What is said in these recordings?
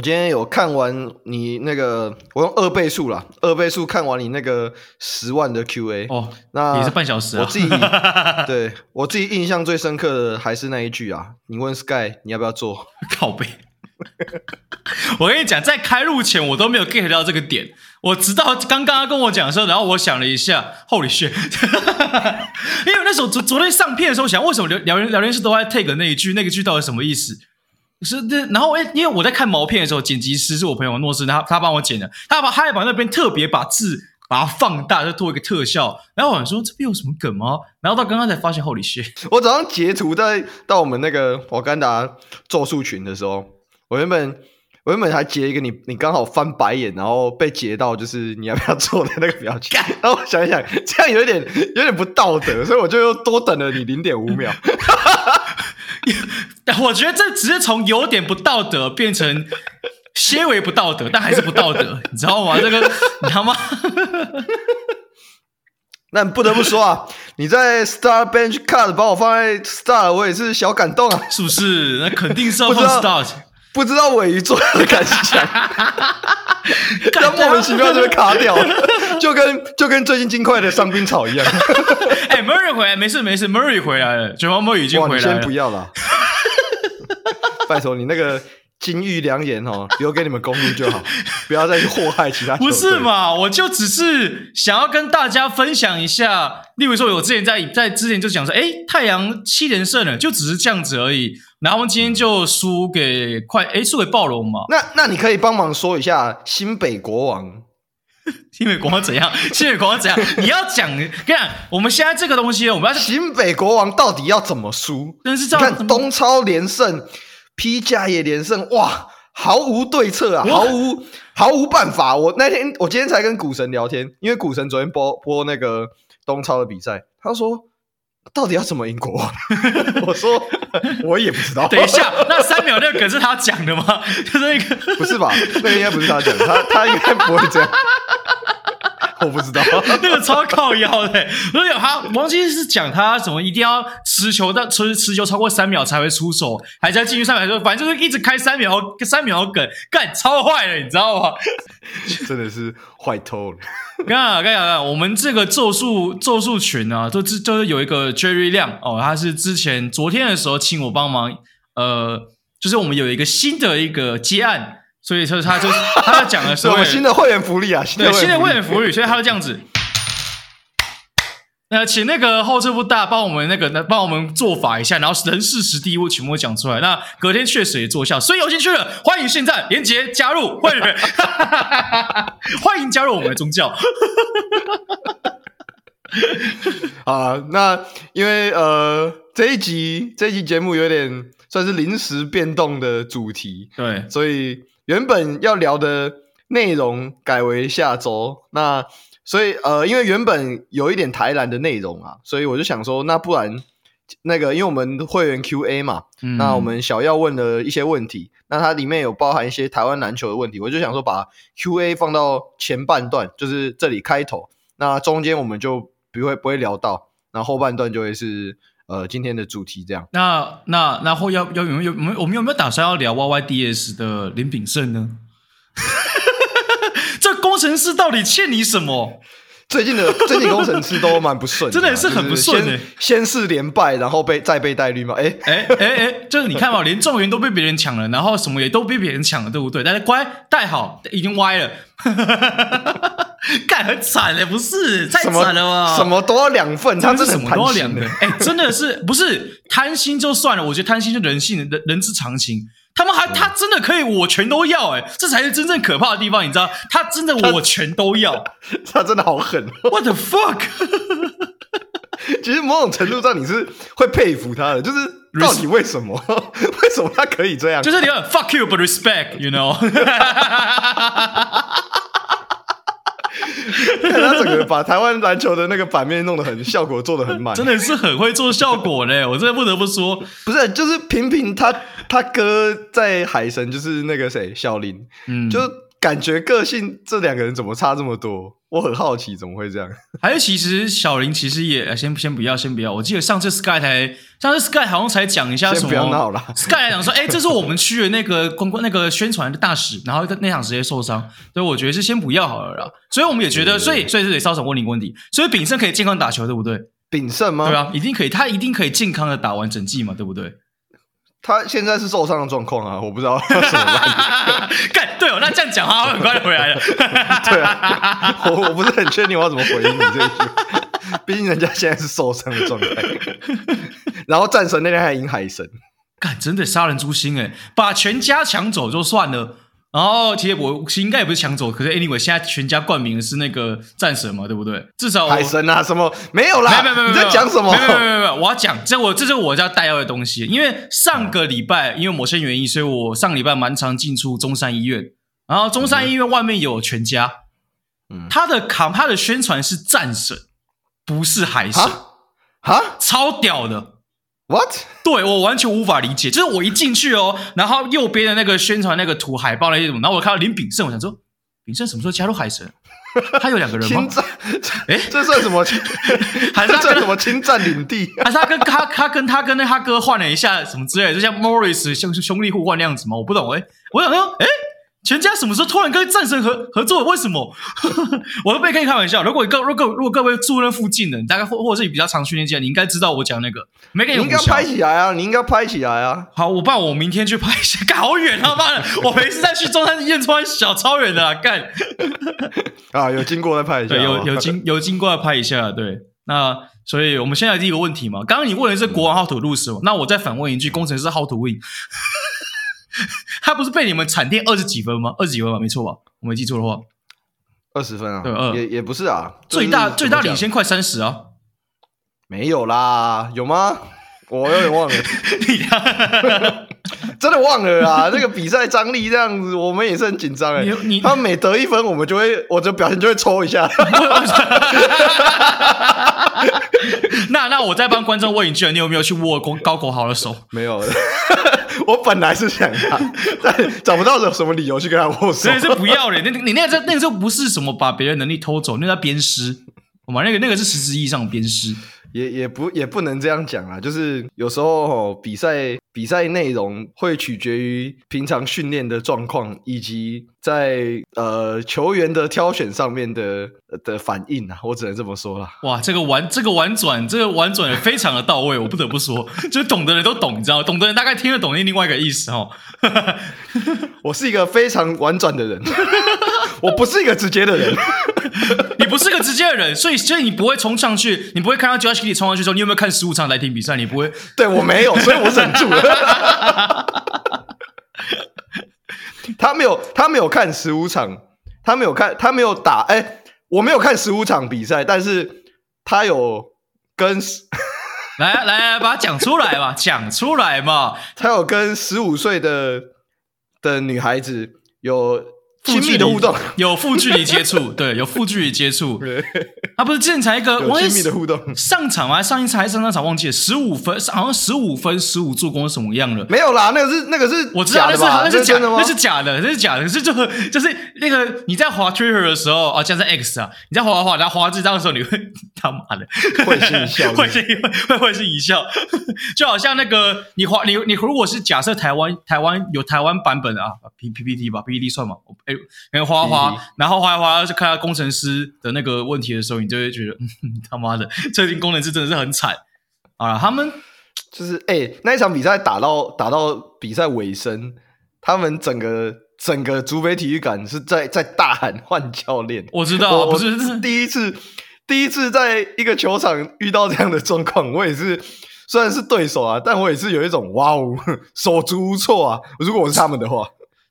我今天有看完你那个，我用二倍速啦，二倍速看完你那个十万的 QA 哦，那也是半小时啊。我自己 对我自己印象最深刻的还是那一句啊，你问 Sky 你要不要做 靠背。我跟你讲，在开录前我都没有 get 到这个点，我直到刚刚他跟我讲的时候，然后我想了一下，Holy shit！因为那时候昨昨天上片的时候，想为什么聊聊天聊天室都在 take 那一句，那个句到底什么意思？是这，然后因为我在看毛片的时候，剪辑师是我朋友诺斯，他他帮我剪的，他把他也把那边特别把字把它放大，就做一个特效。然后我想说这边有什么梗吗？然后到刚刚才发现，Holy shit！我早上截图在到我们那个瓦干达咒术群的时候，我原本我原本还截一个你你刚好翻白眼，然后被截到就是你要不要做的那个表情。然后我想一想，这样有点有点不道德，所以我就又多等了你零点五秒。我觉得这只是从有点不道德变成些微不道德，但还是不道德，你知道吗？这个你知道吗？那不得不说啊，你在 Star Bench Cut 把我放在 Star，我也是小感动啊，是不是？那肯定是要放 Star，不知道尾鱼做的感想，他莫名其妙就被卡掉了，就跟就跟最近金块的伤兵草一样。哎、欸、，Murray 回来，没事没事，Murray 回来了，卷毛 Murray 已经回来了，先不要了。拜托你那个金玉良言哦，留给你们公路就好，不要再去祸害其他。不是嘛？我就只是想要跟大家分享一下，例如说，我之前在在之前就讲说，哎，太阳七连胜了，就只是这样子而已。然后今天就输给快，哎，输给暴龙嘛。那那你可以帮忙说一下新北国王，新北国王怎样？新北国王怎样？你要讲，跟你讲，我们现在这个东西，我们要新北国王到底要怎么输？但是这样，看东超连胜。披甲也连胜，哇，毫无对策啊，毫无毫无办法。我那天，我今天才跟股神聊天，因为股神昨天播播那个东超的比赛，他说到底要怎么赢国王？我说我也不知道。等一下，那三秒那个梗是他讲的吗？就是那个不是吧？那个应该不是他讲的，他他应该不会这样。我不知道，那个超靠腰的。所以他王金是讲他什么一定要持球，但持持球超过三秒才会出手，还在进去三秒说，反正就是一直开三秒三秒梗，干超坏的，你知道吗？真的是坏透了。刚刚刚刚，我们这个咒术咒术群啊，就就是有一个 Jerry 亮哦，他是之前昨天的时候请我帮忙，呃，就是我们有一个新的一个接案。所以说，他就是他在讲的时候，新的会员福利啊，对，新的会员福利，所以他就这样子。那请那个后制部大帮我们那个，帮我们做法一下，然后人事时地物全部讲出来。那隔天确实也奏效，所以有兴趣的欢迎现在连结加入会员，欢迎加入我们的宗教。啊，那因为呃这一集这一集节目有点算是临时变动的主题，对，所以。原本要聊的内容改为下周，那所以呃，因为原本有一点台篮的内容啊，所以我就想说，那不然那个，因为我们会员 Q&A 嘛，嗯、那我们小要问的一些问题，那它里面有包含一些台湾篮球的问题，我就想说把 Q&A 放到前半段，就是这里开头，那中间我们就不会不会聊到，那后，后半段就会是。呃，今天的主题这样。那那然后要要有没有我们我们有没有打算要聊 YYDS 的林炳胜呢？这工程师到底欠你什么？最近的 最近工程师都蛮不顺，啊，真的是很不顺，欸。先是连败，然后被再被带绿帽。哎哎哎哎，就是你看嘛，连状元都被别人抢了，然后什么也都被别人抢了，对不对？但是乖带好，已经歪了。干很惨嘞，不是太惨了吗？什么都要两份，他这什么都要两份。哎，真的是不是贪心就算了？我觉得贪心是人性人人之常情。他们还他真的可以我全都要哎，这才是真正可怕的地方，你知道？他真的我全都要，他真的好狠。What the fuck？其实某种程度上你是会佩服他的，就是到底为什么？为什么他可以这样？就是你要 fuck you but respect，you know？看他整个把台湾篮球的那个版面弄得很效果做得很满，真的是很会做效果嘞！我真的不得不说，不是，就是平平他他哥在海神就是那个谁小林，嗯，就感觉个性这两个人怎么差这么多？我很好奇怎么会这样。还是其实小林其实也先先不要先不要。我记得上次 Sky 才上次 Sky 好像才讲一下什么，不要闹了。Sky 来讲说，哎、欸，这是我们区的那个 公关那个宣传的大使，然后那场直接受伤，所以我觉得是先不要好了啦。所以我们也觉得，所以所以这里稍稍问你个问题，所以炳胜可以健康打球，对不对？炳胜吗？对啊，一定可以，他一定可以健康的打完整季嘛，对不对？他现在是受伤的状况啊，我不知道怎么办。干对哦，那这样讲话，他很快就回来了。对啊，我我不是很确定我要怎么回应你这一句，毕竟人家现在是受伤的状态。然后战神那天还赢海神，干真的杀人诛心诶，把全家抢走就算了。然后其实我其实应该也不是抢走，可是 anyway 现在全家冠名的是那个战神嘛，对不对？至少海神啊什么没有啦，没有没有没有，你在讲什么？没有没有没有，我要讲这我这是我要带要的东西，因为上个礼拜因为某些原因，所以我上礼拜蛮常进出中山医院，然后中山医院外面有全家，嗯，他的卡他的宣传是战神，不是海神，哈，超屌的。What？对，我完全无法理解，就是我一进去哦，然后右边的那个宣传那个图海报那些什么，然后我看到林炳胜，我想说，炳胜什么时候加入海神？他有两个人吗？哎，这算什么？还是他算什么侵占领地？还是他跟他他跟他跟那他哥换了一下什么之类的，就像 Morris 兄兄弟互换那样子吗？我不懂哎，我想说，哎。全家什么时候突然跟战神合合作？为什么？我都被可以开玩笑。如果各如果如果各位住那附近的，你大概或或者是你比较常去那家，你应该知道我讲那个。没给你，你应该拍起来啊！你应该拍起来啊！好，我爸我明天去拍一下。干好远啊！妈的，我没事再去中山医院穿小超远的啊！干 啊，有经过再拍一下。对，有有经有经过再拍一下。对，那所以我们现在第一个问题嘛，刚刚你问的是国王 how to lose 嘛？那我再反问一句，工程师 how to win？他不是被你们惨电二十几分吗？二十几分吧，没错吧？我没记错的话，二十分啊？对，也也不是啊，最大最大领先快三十啊？没有啦，有吗？我有点忘了，真的忘了啦。这个比赛张力这样子，我们也是很紧张哎。你他每得一分，我们就会，我的表情就会抽一下。那那我再帮观众问一句，你有没有去握过高国豪的手？没有。我本来是想他，但找不到有什么理由去跟他握手。所以是不要脸。那你那个这那个时候不是什么把别人能力偷走，那叫鞭尸。好吗那个那个是实质意义上的鞭尸。也也不也不能这样讲啦，就是有时候齁比赛比赛内容会取决于平常训练的状况，以及在呃球员的挑选上面的的反应啊，我只能这么说啦。哇，这个婉这个婉转，这个婉转也非常的到位，我不得不说，就是懂的人都懂，你知道，懂的人大概听得懂那另外一个意思哦。我是一个非常婉转的人，我不是一个直接的人。你不是个直接的人，所以所以你不会冲上去，你不会看到 Josh Giddey 冲上去说，你有没有看十五场来听比赛？你不会，对我没有，所以我忍住了。他没有，他没有看十五场，他没有看，他没有打。哎、欸，我没有看十五场比赛，但是他有跟来来来，把它讲出来嘛，讲出来嘛。他有跟十五岁的的女孩子有。亲密的互动，有负 距离接触，对，有负距离接触。他不是之前才一个亲密的互动，上场吗？上一场还是上上场忘记了，十五分，好像十五分，十五助攻什么样了？没有啦，那个是那个是，我知道那是那是假的，那是假的，那是假的。可是就就是那个你在滑 Twitter 的时候啊，加上 X 啊，你在滑滑滑，然后滑这张的时候，你会 他妈的会心一笑，会心会会心一笑，就好像那个你滑你你如果是假设台湾台湾有台湾版本的啊，P P P T 吧，P P T 算吗？然后花花，然后滑一滑，就看到工程师的那个问题的时候，你就会觉得，嗯、他妈的，这群工程师真的是很惨啊！他们就是，哎、欸，那一场比赛打到打到比赛尾声，他们整个整个竹北体育馆是在在大喊换教练。我知道，不是，是第一次，第一次在一个球场遇到这样的状况，我也是，虽然是对手啊，但我也是有一种哇哦，手足无措啊！如果我是他们的话。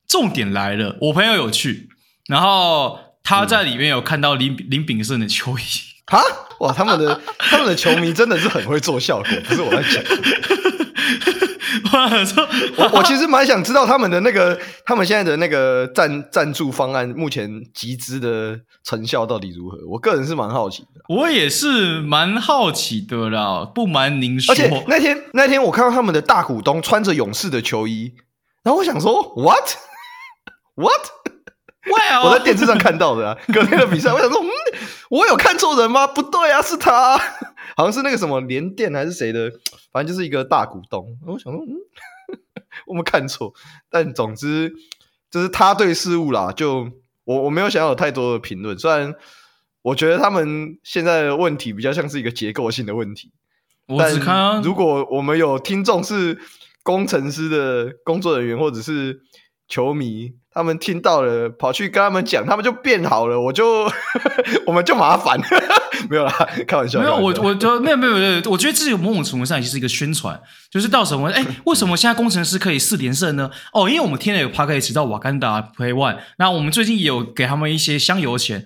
重点来了，我朋友有去，然后他在里面有看到林林炳胜的球衣 啊！哇，他们的他们的球迷真的是很会做效果，不是我在讲。我我其实蛮想知道他们的那个他们现在的那个赞赞助方案目前集资的成效到底如何？我个人是蛮好奇的。我也是蛮好奇的啦，不瞒您说，而且那天那天我看到他们的大股东穿着勇士的球衣，然后我想说，what？What？Well, 我在电视上看到的啊。隔天的比赛，我想说，嗯，我有看错人吗？不对啊，是他，好像是那个什么联电还是谁的，反正就是一个大股东。我想说，嗯，我们看错。但总之，就是他对事物啦，就我我没有想要有太多的评论。虽然我觉得他们现在的问题比较像是一个结构性的问题。我只看啊，如果我们有听众是工程师的工作人员，或者是球迷。他们听到了，跑去跟他们讲，他们就变好了，我就 我们就麻烦，没有啦，开玩笑。没有，我我就没有没有没有，我觉得这有某种程度上也是一个宣传，就是到什么哎，为什么现在工程师可以四连胜呢？哦，因为我们天天有 Podcast 到瓦干达 Play One，那我们最近也有给他们一些香油钱，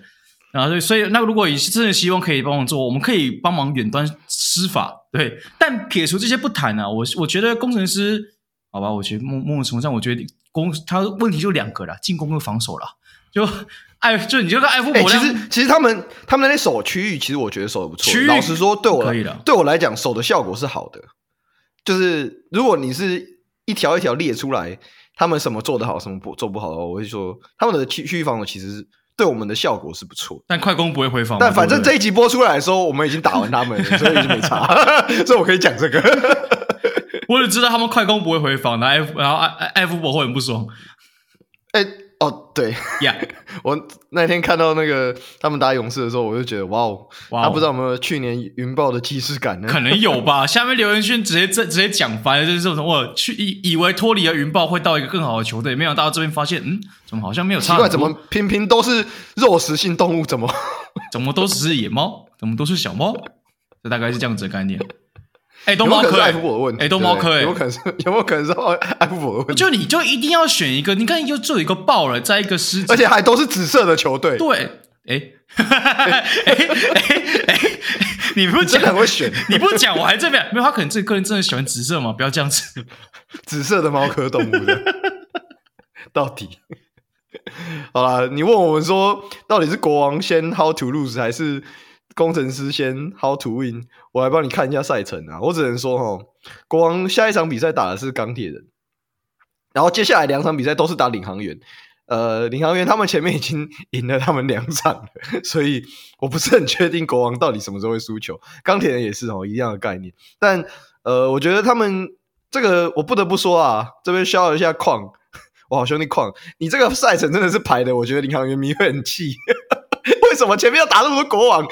然后所以所以那如果你真的希望可以帮忙做，我们可以帮忙远端施法，对。但撇除这些不谈呢、啊，我我觉得工程师，好吧，我觉得某某种程度上，我觉得。攻他问题就两个了，进攻跟防守了。就 艾，就你就跟艾夫伯、欸，其实其实他们他们那边守区域，其实我觉得守的不错。老实说，对我来对我来讲，守的效果是好的。就是如果你是一条一条列出来，他们什么做得好，什么不做不好的话，我会说他们的区区域防守其实对我们的效果是不错。但快攻不会回防。但反正这一集播出来的时候，我们已经打完他们了，所以已经没差。所以我可以讲这个。我只知道他们快攻不会回防，然后 F 然后艾艾艾夫伯会很不爽。哎、欸，哦，对呀，yeah. 我那天看到那个他们打勇士的时候，我就觉得哇哦，哇、他不知道有没有去年云豹的既视感呢？可能有吧。下面留言区直接直接讲翻了，就是这种我去以以为脱离了云豹会到一个更好的球队，没想到这边发现，嗯，怎么好像没有差？奇怪，怎么偏偏都是肉食性动物？怎么怎么都只是野猫？怎么都是小猫？这大概是这样子的概念。哎、欸，都猫科，艾夫伯的问题。哎、欸，都猫科，哎，有没有可能是？有没有可能是艾夫伯的问题？就你就一定要选一个，你看又就有一个爆了，再一个狮子，而且还都是紫色的球队。对，哎、欸，哎哎哎，你不讲很会选，你不讲我还这边没有。他可能自己个人真的喜欢紫色嘛？不要这样子，紫色的猫科动物的，到底好啦，你问我们说，到底是国王先 How to lose 还是？工程师先 How to win，我来帮你看一下赛程啊！我只能说哈，国王下一场比赛打的是钢铁人，然后接下来两场比赛都是打领航员。呃，领航员他们前面已经赢了他们两场了，所以我不是很确定国王到底什么时候会输球。钢铁人也是哦，一样的概念。但呃，我觉得他们这个我不得不说啊，这边消一下矿，我好兄弟矿，你这个赛程真的是排的，我觉得领航员迷会很气。为什么前面要打那么多国王，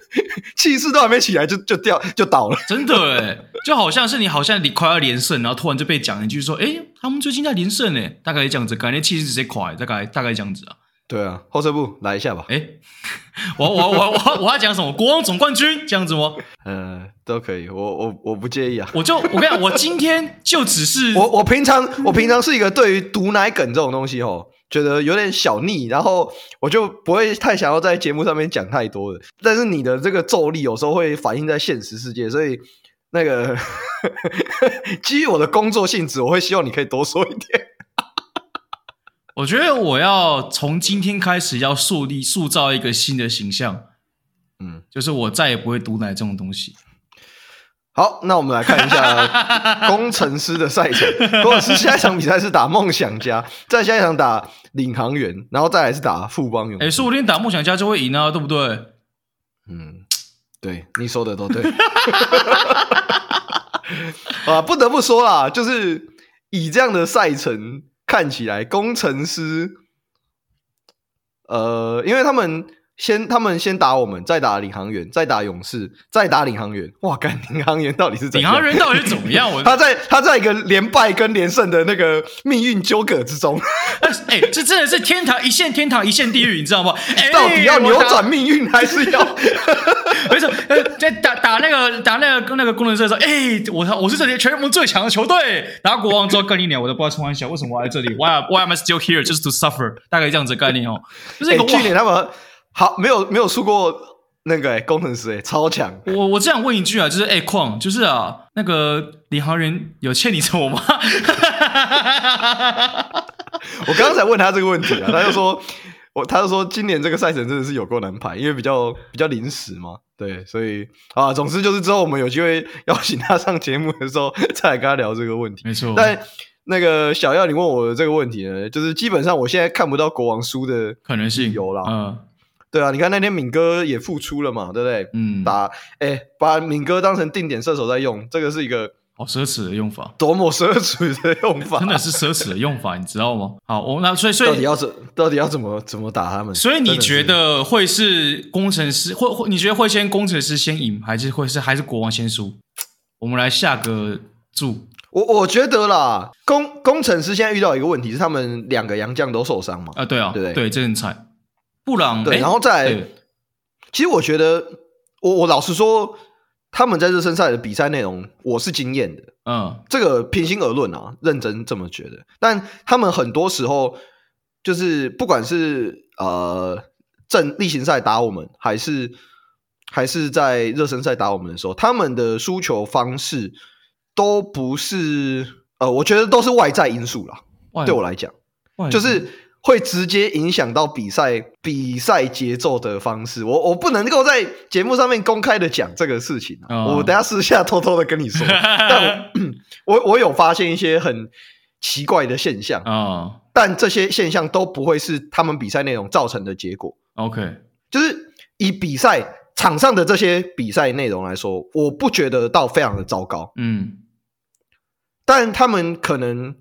气势都还没起来就就掉就倒了？真的诶，就好像是你好像你快要连胜，然后突然就被讲一句说：“诶，他们最近在连胜诶，大概这样子，感觉气势直接垮，大概大概这样子啊。”对啊，后撤步来一下吧。诶，我我我我我要讲什么？国王总冠军这样子吗？呃，都可以，我我我不介意啊。我就我跟你讲，我今天就只是 我我平常我平常是一个对于毒奶梗这种东西哦。觉得有点小腻，然后我就不会太想要在节目上面讲太多的。但是你的这个咒力有时候会反映在现实世界，所以那个 基于我的工作性质，我会希望你可以多说一点。我觉得我要从今天开始要树立、塑造一个新的形象，嗯，就是我再也不会毒奶这种东西。好，那我们来看一下 工程师的赛程。工程师下一场比赛是打梦想家，再下一场打领航员，然后再来是打富邦勇士。哎、欸，说不定打梦想家就会赢啊，对不对？嗯，对，你说的都对。啊，不得不说啦，就是以这样的赛程看起来，工程师，呃，因为他们。先，他们先打我们，再打领航员，再打勇士，再打领航员。哇，干领航员到底是怎样？领航员到底是怎么样？我 他在他在一个连败跟连胜的那个命运纠葛之中。哎、欸，这真的是天堂一线天堂一线地狱，你知道吗？欸、到底要扭转命运还是要？没错，呃，在打打那个打那个跟那个工程师的时候，哎、欸，我我是这里全联盟最强的球队。打国王之后更一年，我都不知道开玩笑，为什么我在这里？Why why am I still here just to suffer？大概这样子的概念哦。就是一个、欸、去年他们。好，没有没有输过那个、欸、工程师诶、欸、超强。我我这样问一句啊，就是哎矿，就是啊，那个领航员有欠你什么吗？我刚刚才问他这个问题啊，他就说，我他就说今年这个赛程真的是有够难排，因为比较比较临时嘛。对，所以啊，总之就是之后我们有机会邀请他上节目的时候，再来跟他聊这个问题。没错，但那个小耀，你问我的这个问题呢，就是基本上我现在看不到国王输的可能性有啦。嗯，对啊，你看那天敏哥也复出了嘛，对不对？嗯，打哎，把敏哥当成定点射手在用，这个是一个。好奢侈的用法，多么奢侈的用法，真的是奢侈的用法，你知道吗？好，我那所以所以到底要怎到底要怎么怎么打他们？所以你觉得会是工程师，会会你觉得会先工程师先赢，还是会是还是国王先输？我们来下个注。我我觉得啦，工工程师现在遇到一个问题是，他们两个洋将都受伤嘛？啊，对啊，对对，这很惨。布朗对，然后再来，其实我觉得，我我老实说。他们在热身赛的比赛内容，我是惊艳的。嗯，这个平心而论啊，认真这么觉得。但他们很多时候，就是不管是呃正例行赛打我们，还是还是在热身赛打我们的时候，他们的输球方式都不是呃，我觉得都是外在因素啦。对我来讲，就是。会直接影响到比赛比赛节奏的方式，我我不能够在节目上面公开的讲这个事情啊，oh. 我等下私下偷偷的跟你说。但我我，我有发现一些很奇怪的现象啊，oh. 但这些现象都不会是他们比赛内容造成的结果。OK，就是以比赛场上的这些比赛内容来说，我不觉得到非常的糟糕。嗯，但他们可能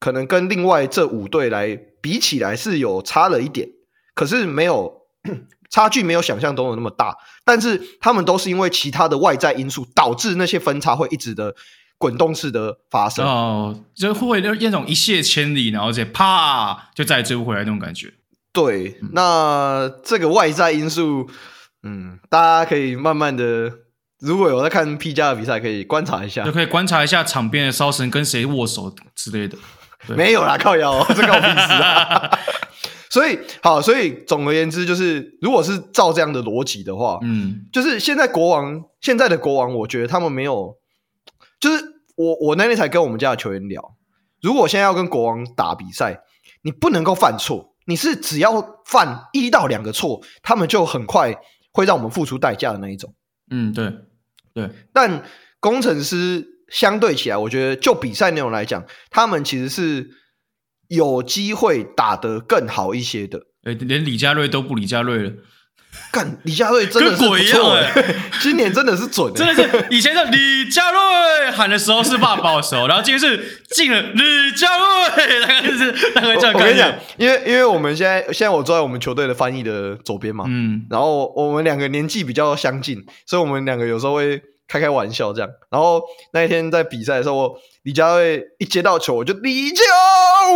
可能跟另外这五队来。比起来是有差了一点，可是没有 差距，没有想象中的那么大。但是他们都是因为其他的外在因素导致那些分差会一直的滚动式的发生哦，就会那种一泻千里，然后再啪就再也追不回来那种感觉。对，那这个外在因素，嗯，大家可以慢慢的，如果有在看 P 加的比赛，可以观察一下，就可以观察一下场边的烧神跟谁握手之类的。没有啦，靠腰，这个我平时啊。所以好，所以总而言之，就是如果是照这样的逻辑的话，嗯，就是现在国王现在的国王，我觉得他们没有，就是我我那天才跟我们家的球员聊，如果现在要跟国王打比赛，你不能够犯错，你是只要犯一到两个错，他们就很快会让我们付出代价的那一种。嗯，对对，但工程师。相对起来，我觉得就比赛内容来讲，他们其实是有机会打得更好一些的。哎、欸，连李佳瑞都不李佳瑞了，干李佳瑞真的是鬼一样哎、欸！今年真的是准、欸，真的是以前的李佳瑞喊的时候是爸爸的时候，然后今天是进了李佳瑞，大概就是大概这样。我跟你讲，因为因为我们现在现在我坐在我们球队的翻译的左边嘛，嗯，然后我们两个年纪比较相近，所以我们两个有时候会。开开玩笑这样，然后那一天在比赛的时候，我李佳瑞一接到球，我就李佳，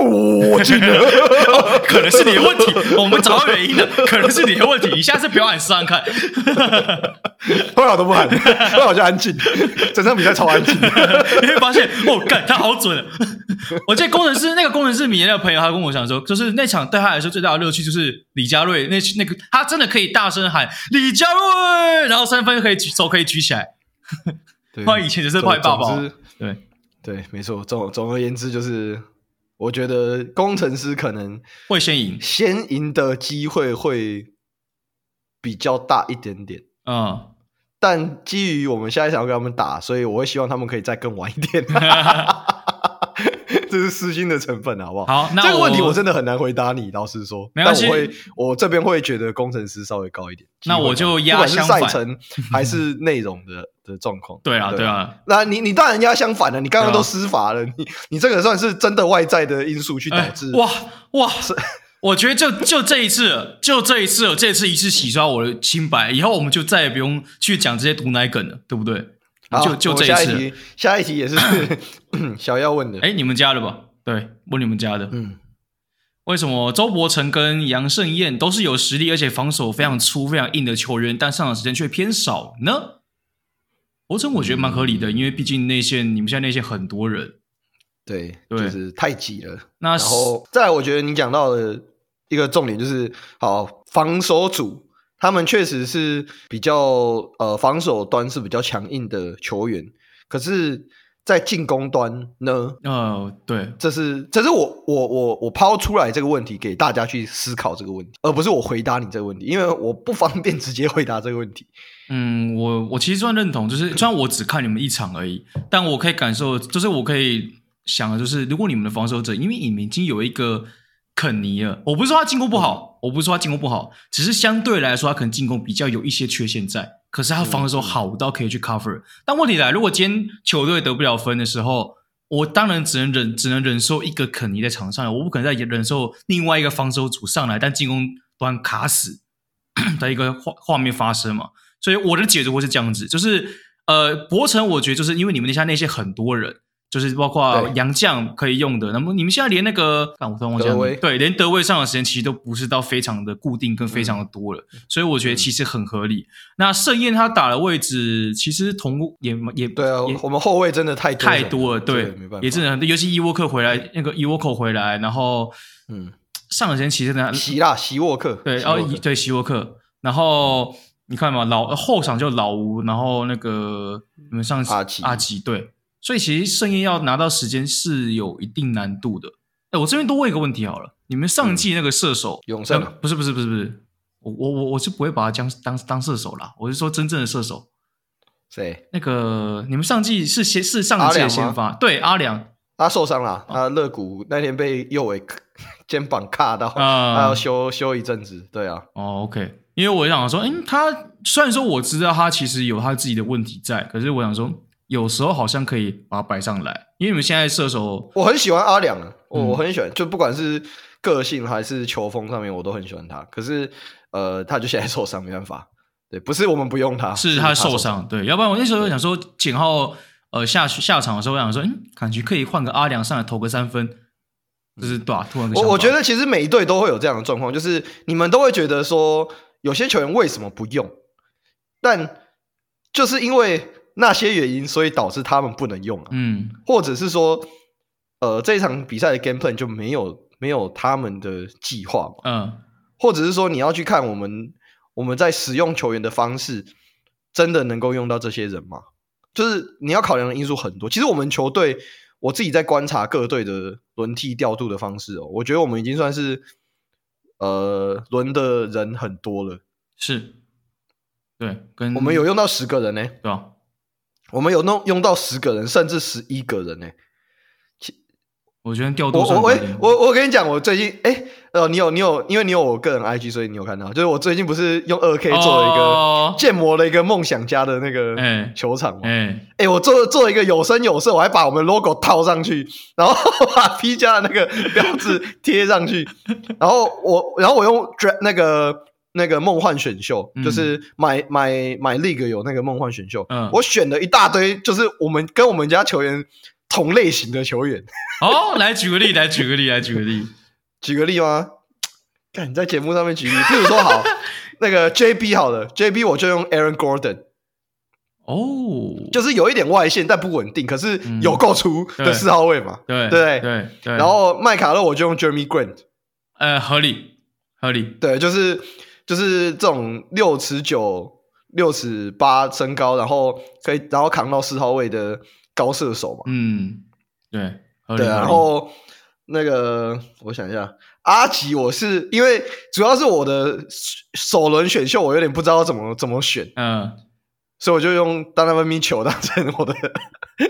我进了、哦，可能是你的问题，我们找到原因了，可能是你的问题，你下次不要喊试试看，后来我都不喊，后来我就安静，整场比赛超安静，你会发现，哦，干他好准，我记得工程师那个工程师米那个朋友，他跟我讲说，就是那场对他来说最大的乐趣就是李佳瑞那那个他真的可以大声喊李佳瑞，然后三分可以举手可以举起来。他以前就是坏爸爸，对对，没错。总总而言之，就是我觉得工程师可能会先赢，先赢的机会会比较大一点点。嗯，但基于我们下一场要跟他们打，所以我会希望他们可以再更晚一点。这是私心的成分，好不好？好，那这个问题我真的很难回答你。老实说，没关系，我会，我这边会觉得工程师稍微高一点。那我就压相反，不管是赛程 还是内容的的状况。对啊，对啊。那你你当然压相反了。你刚刚都施法了，你你这个算是真的外在的因素去导致。哇哇！我觉得就就这一次，就这一次，这次一次洗刷我的清白，以后我们就再也不用去讲这些毒奶梗了，对不对？好就就这一次，下一题，下一题也是 小要问的。哎，你们家的吧？对，问你们家的。嗯，为什么周伯成跟杨胜燕都是有实力，而且防守非常粗、非常硬的球员，但上场时间却偏少呢？伯成我觉得蛮合理的，嗯、因为毕竟内线，你们现在内线很多人，对，对就是太挤了。那然后再来，我觉得你讲到的一个重点就是，好防守组。他们确实是比较呃防守端是比较强硬的球员，可是，在进攻端呢？呃，对，这是这是我我我我抛出来这个问题给大家去思考这个问题，而不是我回答你这个问题，因为我不方便直接回答这个问题。嗯，我我其实算认同，就是虽然我只看你们一场而已，但我可以感受，就是我可以想的就是，如果你们的防守者，因为你们已经有一个肯尼了，我不是说他进攻不好，我不是说他进攻不好，只是相对来说他可能进攻比较有一些缺陷在，可是他防守好到可以去 cover。但问题来，如果今天球队得不了分的时候，我当然只能忍，只能忍受一个肯尼在场上，我不可能再忍受另外一个防守组上来，但进攻端卡死 的一个画画面发生嘛。所以我的解读会是这样子，就是呃，博城我觉得就是因为你们那下那些很多人。就是包括杨将可以用的，那么你们现在连那个，我突然忘记，对，连德威上的时间其实都不是到非常的固定跟非常的多了，嗯、所以我觉得其实很合理。嗯、那盛宴他打的位置其实同也也对啊，我们后卫真的太多太多了，对，没办法，也真的很，尤其伊沃克回来，那个伊沃克回来，然后嗯，上的时间其实呢，席啦，席沃克，对，哦，对，席沃克，然后你看嘛，老后场就老吴，然后那个你们上阿吉，阿吉，对。所以其实盛宴要拿到时间是有一定难度的。哎，我这边多问一个问题好了，你们上季那个射手，嗯、永胜、呃、不是不是不是不是，我我我我是不会把他将当当射手啦，我是说真正的射手。谁？那个你们上季是先是上季的先发，对阿良，他受伤了，他肋骨那天被右尾 肩膀卡到，嗯、他要休休一阵子。对啊，哦，OK，因为我想说，嗯，他虽然说我知道他其实有他自己的问题在，可是我想说。有时候好像可以把它摆上来，因为你们现在射手，我很喜欢阿良，我我很喜欢，嗯、就不管是个性还是球风上面，我都很喜欢他。可是，呃，他就现在受伤，没办法。对，不是我们不用他，是他受伤。对，要不然我那时候想说，简浩呃下下场的时候，我想说，嗯，感觉可以换个阿良上来投个三分，就是对吧？突然我我觉得其实每一队都会有这样的状况，就是你们都会觉得说，有些球员为什么不用？但就是因为。那些原因，所以导致他们不能用啊。嗯，或者是说，呃，这一场比赛的 game plan 就没有没有他们的计划嘛。嗯，或者是说，你要去看我们我们在使用球员的方式，真的能够用到这些人吗？就是你要考量的因素很多。其实我们球队，我自己在观察各队的轮替调度的方式哦，我觉得我们已经算是呃轮的人很多了。是，对，跟我们有用到十个人呢，对吧？我们有弄用到十个人，甚至十一个人呢。我觉得调度我我我我跟你讲，我最近哎，呃，你有你有，因为你有我个人 IG，所以你有看到，就是我最近不是用二 K 做了一个建模的一个梦想家的那个球场嘛。哎哎，我做做一个有声有色，我还把我们 logo 套上去，然后 把 P 加的那个标志贴上去，然后我然后我用那个。那个梦幻选秀，嗯、就是买买买 league 有那个梦幻选秀，嗯，我选了一大堆，就是我们跟我们家球员同类型的球员。哦，来举个例，来举个例，来举个例，举个例吗？看你在节目上面举例，譬如说好，那个 JB 好了，JB 我就用 Aaron Gordon。哦，就是有一点外线，但不稳定，可是有够出的四号位嘛，对对对对。然后麦卡勒我就用 Jeremy Grant，呃，合理合理，对，就是。就是这种六尺九、六尺八身高，然后可以然后扛到四号位的高射手嘛。嗯，对，对啊。然后那个，我想一下，阿吉，我是因为主要是我的首轮选秀，我有点不知道怎么怎么选。嗯。所以我就用 Donovan Mitchell 当成我的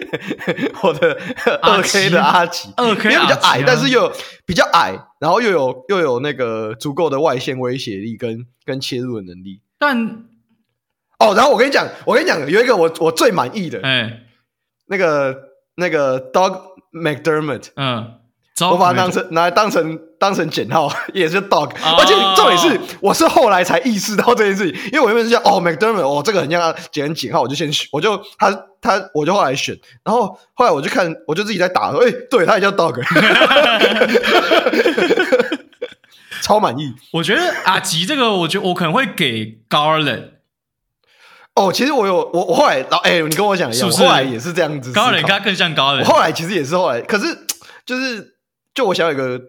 我的二 K 的阿吉，二 K 因为比较矮，但是又比较矮，然后又有又有那个足够的外线威胁力跟跟切入的能力。但哦，然后我跟你讲，我跟你讲，有一个我我最满意的，哎，那个那个 Doug McDermott，嗯。我把它当成拿来当成当成简号，也是 dog，、哦、而且重点是，我是后来才意识到这件事情，因为我原本是想，哦，McDermott，哦，这个很像他简简号，我就先选，我就他他，我就后来选，然后后来我就看，我就自己在打，哎、欸，对，他也叫 dog，超满意。我觉得阿吉这个，我觉得我可能会给 Garland。哦，其实我有我我后来，哎、欸，你跟我讲一样，是是？我后来也是这样子，Garland 他更像 Garland，我后来其实也是后来，可是就是。就我想有个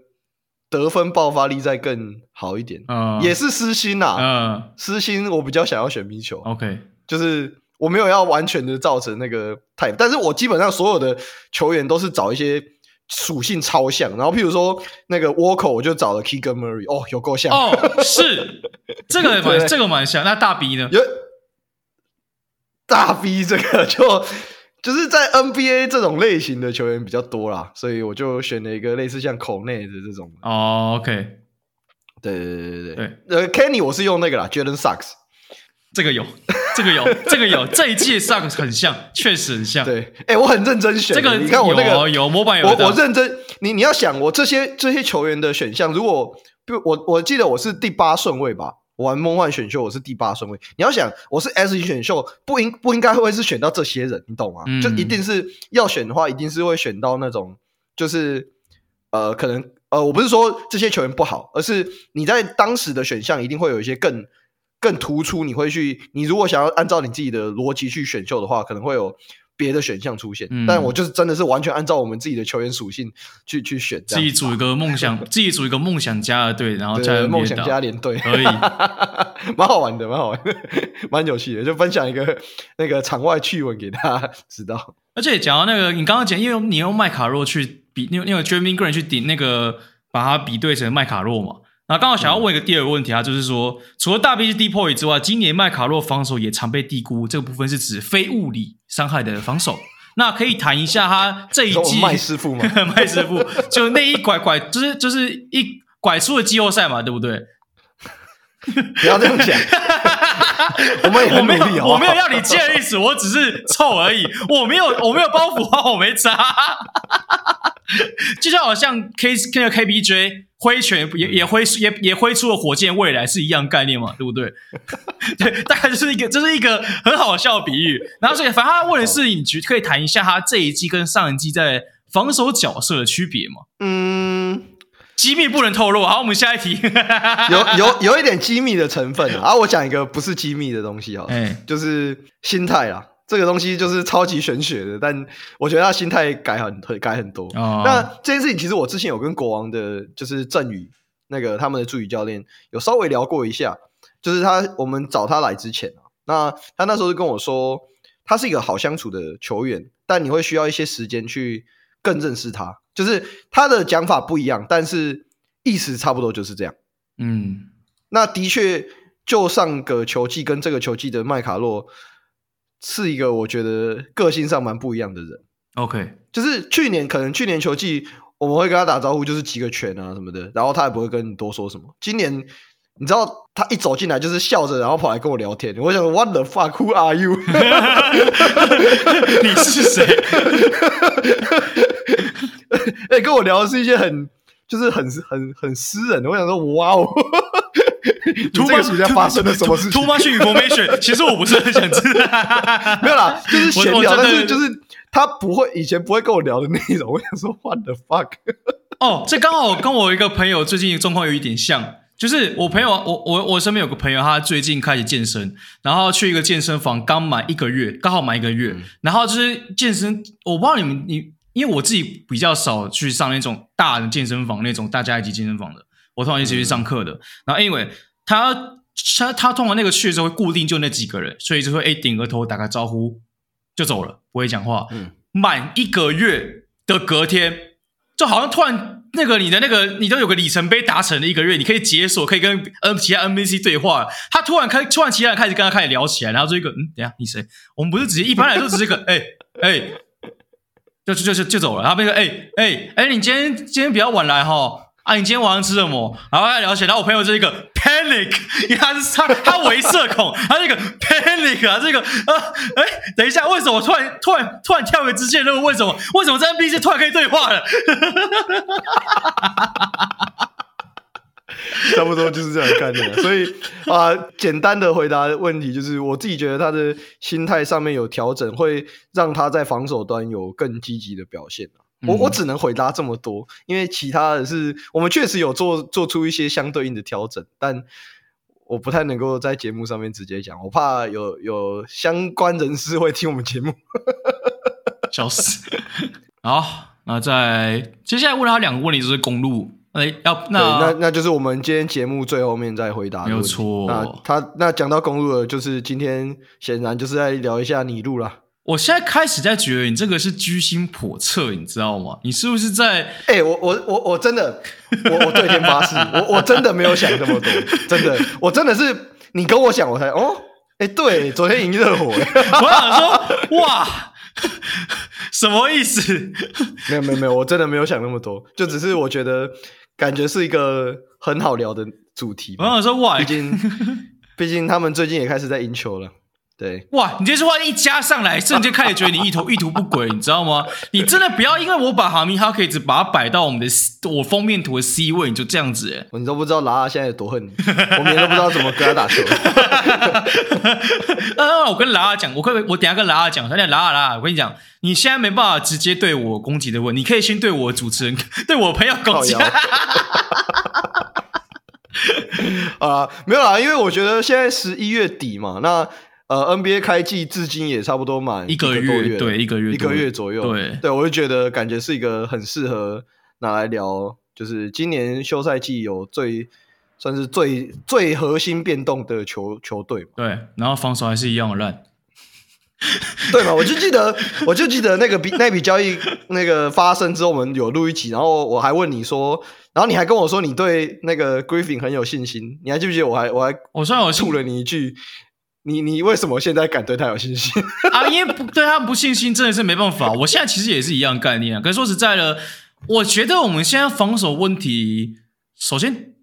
得分爆发力再更好一点，嗯，也是私心呐，嗯，私心我比较想要选米球，OK，就是我没有要完全的造成那个 type，但是我基本上所有的球员都是找一些属性超像，然后譬如说那个倭寇，我就找了 Keegan Murray，哦，有够像，哦，是。这个蛮 对。这个蛮像，那大 B 呢？有大 B 这个就。就是在 NBA 这种类型的球员比较多啦，所以我就选了一个类似像口内的这种。哦，OK，对对对对对。对呃，Kenny 我是用那个啦，Jaden Sucks，这个有，这个有，这个有，这一季 Sucks 很像，确实很像。对，哎，我很认真选。这个你看我那个有，有模板有。我我认真，你你要想我这些这些球员的选项，如果不我我记得我是第八顺位吧。玩梦幻选秀，我是第八顺位。你要想，我是 S 级选秀，不应不应该会是选到这些人，你懂吗？嗯、就一定是要选的话，一定是会选到那种，就是呃，可能呃，我不是说这些球员不好，而是你在当时的选项一定会有一些更更突出。你会去，你如果想要按照你自己的逻辑去选秀的话，可能会有。别的选项出现，嗯、但我就是真的是完全按照我们自己的球员属性去去选，自己组一个梦想，自己组一个梦想家的队，然后加梦想家联队，可以，蛮好玩的，蛮好玩的，蛮有趣的，就分享一个那个场外趣闻给大家知道。而且讲到那个，你刚刚讲，因为你用麦卡洛去比，用用 Jerami Grant 去顶那个，把它比对成麦卡洛嘛。那刚好想要问一个第二个问题啊，嗯、就是说，除了大 B 是 DPOY 之外，今年麦卡洛防守也常被低估，这个部分是指非物理伤害的防守。那可以谈一下他这一季麦师傅吗？麦师傅 就那一拐拐，就是就是一拐出了季后赛嘛，对不对？不要这样讲，我们我没有，我没有要你接的意思，我只是臭而已，我没有我没有包袱啊，我没差。就像好像 K 那个 KPJ 挥拳也也挥也也挥出了火箭未来是一样概念嘛，对不对？对，大概就是一个这、就是一个很好笑的比喻。然后所以反正他问的是，你觉可以谈一下他这一季跟上一季在防守角色的区别吗？嗯，机密不能透露。好，我们下一题。有有有一点机密的成分啊。我讲一个不是机密的东西哈，哎，就是心态啊。这个东西就是超级玄学的，但我觉得他心态改很改很多。哦、那这件事情其实我之前有跟国王的，就是郑宇那个他们的助理教练有稍微聊过一下，就是他我们找他来之前啊，那他那时候就跟我说，他是一个好相处的球员，但你会需要一些时间去更认识他。就是他的讲法不一样，但是意思差不多就是这样。嗯，那的确，就上个球季跟这个球季的麦卡洛。是一个我觉得个性上蛮不一样的人。OK，就是去年可能去年球季我们会跟他打招呼，就是击个拳啊什么的，然后他也不会跟你多说什么。今年你知道他一走进来就是笑着，然后跑来跟我聊天。我想说 What the fuck? Who are you？你是谁？哎、欸，跟我聊的是一些很就是很很很私人的。我想说，哇哦。突发暑假发生了什么事情？Too much information，其实我不是很想知道。没有啦，就是闲聊，但是就是他不会以前不会跟我聊的内容。我想说，What the fuck？哦，这刚好跟我一个朋友最近状况有一点像，就是我朋友，我我我身边有个朋友，他最近开始健身，然后去一个健身房，刚满一个月，刚好满一个月，嗯、然后就是健身，我不知道你们你，因为我自己比较少去上那种大的健身房，那种大家一起健身房的。我通常一起去上课的，嗯、然后因为他他他通常那个去的时候会固定就那几个人，所以就会哎点个头打个招呼就走了，不会讲话。嗯，满一个月的隔天，就好像突然那个你的那个你都有个里程碑达成的一个月，你可以解锁，可以跟 N 其他 NPC 对话。他突然开突然其他人开始跟他开始聊起来，然后这个嗯，等下你谁？我们不是直接一般来说只是一个 哎哎，就就就就走了。然后那个哎哎哎，你今天今天比较晚来哈。啊，你今天晚上吃什么？然后他聊起来，我朋友是一个 panic，因为他是他他为社恐，他这个 panic 啊，这个啊，哎，等一下，为什么突然突然突然跳回之前那个？为什么为什么这 N B C 突然可以对话了？差不多就是这样的概念。所以啊、简单的回答问题就是，我自己觉得他的心态上面有调整，会让他在防守端有更积极的表现。我我只能回答这么多，因为其他的是我们确实有做做出一些相对应的调整，但我不太能够在节目上面直接讲，我怕有有相关人士会听我们节目，笑死。好，那在接下来问他两个问题，就是公路，哎，要那那那就是我们今天节目最后面再回答，没有错。那他那讲到公路了，就是今天显然就是在聊一下拟鹿啦。我现在开始在觉得你这个是居心叵测，你知道吗？你是不是在？哎、欸，我我我我真的，我我对天发誓，我我真的没有想这么多，真的，我真的是你跟我讲，我才哦，哎、欸，对，昨天赢热火，我想说，哇，什么意思？没有没有没有，我真的没有想那么多，就只是我觉得感觉是一个很好聊的主题。我想说，哇，毕竟毕竟他们最近也开始在赢球了。对，哇！你这句话一加上来，瞬间开始觉得你意图 意图不轨，你知道吗？你真的不要因为我把哈密哈克一直把它摆到我们的我封面图的 C 位，你就这样子哎，你都不知道拉拉现在有多恨你，我们也都不知道怎么跟他打球。啊！我跟拉拉讲，我可以，我等下跟拉拉讲，他讲拉拉拉，我跟你讲，你现在没办法直接对我攻击的问，你可以先对我主持人，对我朋友攻击。啊，没有啦，因为我觉得现在十一月底嘛，那。呃，NBA 开季至今也差不多满一个月，对，一个月，一个月左右，对，对，我就觉得感觉是一个很适合拿来聊，就是今年休赛季有最算是最最核心变动的球球队，对，然后防守还是一样的烂，对嘛？我就记得，我就记得那个笔那笔交易那个发生之后，我们有录一集，然后我还问你说，然后你还跟我说你对那个 Griffin 很有信心，你还记不记得？我还我还我虽然我吐了你一句。你你为什么现在敢对他有信心 啊？因为不对他不信心真的是没办法。我现在其实也是一样概念啊。可是说实在的，我觉得我们现在防守问题，首先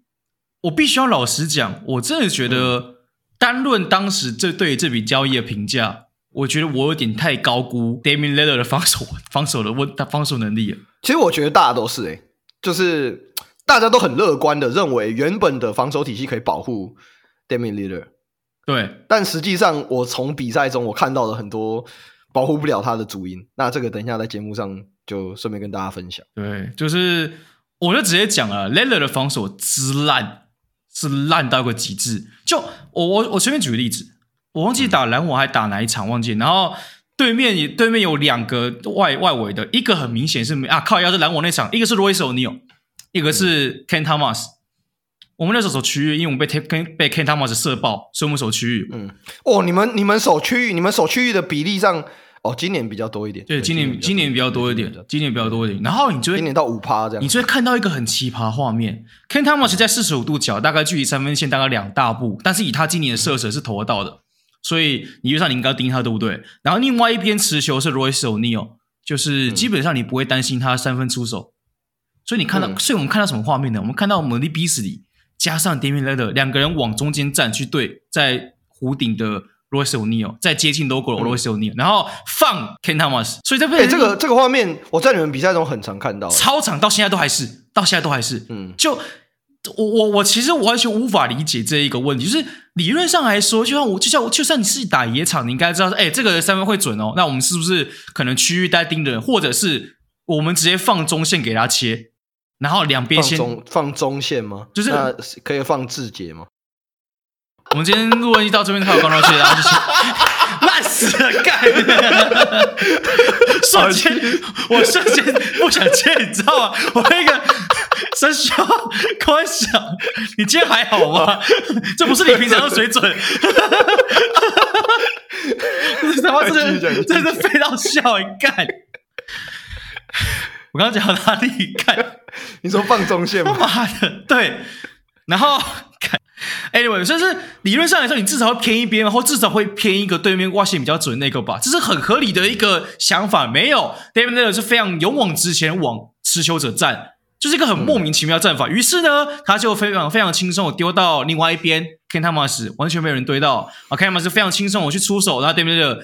我必须要老实讲，我真的觉得单论当时这对这笔交易的评价，我觉得我有点太高估 Damian Lillard 的防守防守的问他防守能力了。其实我觉得大家都是诶、欸，就是大家都很乐观的认为原本的防守体系可以保护 Damian Lillard。对，但实际上，我从比赛中我看到了很多保护不了他的主因。那这个等一下在节目上就顺便跟大家分享。对，就是我就直接讲了，Lillard 的防守之烂是烂到个极致。就我我我随便举个例子，我忘记打篮网还打哪一场忘记。然后对面也对面有两个外外围的，一个很明显是啊靠，要是篮网那场，一个是 Royce O'Neal，一个是 Thomas。我们那时候守区域，因为我们被 Ken 被 Cam Thomas 射爆，所以我们守区域。嗯，哦，你们你们守区域，你们守区域的比例上，哦，今年比较多一点。对，今年今年比较多一点，今年比较多一点。然后你就会今年到五趴这样，你就会看到一个很奇葩画面 Kent Thomas 在四十五度角，大概距离三分线大概两大步，但是以他今年的射程是投得到的，所以你就上你应该盯他，对不对？然后另外一边持球是 Royce O'Neal，就是基本上你不会担心他三分出手，所以你看到，所以我们看到什么画面呢？我们看到 Malik Beasley。加上 Damian Lillard 两个人往中间站去对，在弧顶的 Royce O'Neal 在接近 logo 的 Royce O'Neal，然后放 Ken Thomas，所以这边、欸、这个这个画面我在你们比赛中很常看到，超场到现在都还是，到现在都还是，嗯，就我我我其实我完全无法理解这一个问题，就是理论上来说，就像我就像我就算你自己打野场，你应该知道，哎、欸，这个三分会准哦，那我们是不是可能区域待盯的人，或者是我们直接放中线给他切？然后两边先放中，放中线吗？就是可以放字节吗？我们今天录完一到这边，他有刚到去，然后就是 烂死了，干！瞬间，我瞬间不想接，你知道吗？我那个 三小开玩笑，你今天还好吗？这不是你平常的水准，他妈真的真的飞到笑，你干！我刚刚讲到哪里？看，你说放中线吗？妈的，对。然后看，anyway，所以是理论上来说，你至少会偏一边，或至少会偏一个对面挖线比较准那个吧，这是很合理的一个想法。没有，Damian Lillard 是非常勇往直前往持球者站，就是一个很莫名其妙的战法。嗯、于是呢，他就非常非常轻松的丢到另外一边，Cam Thomas 完全没有人堆到啊，Cam Thomas 非常轻松我去出手，然后 Damian Lillard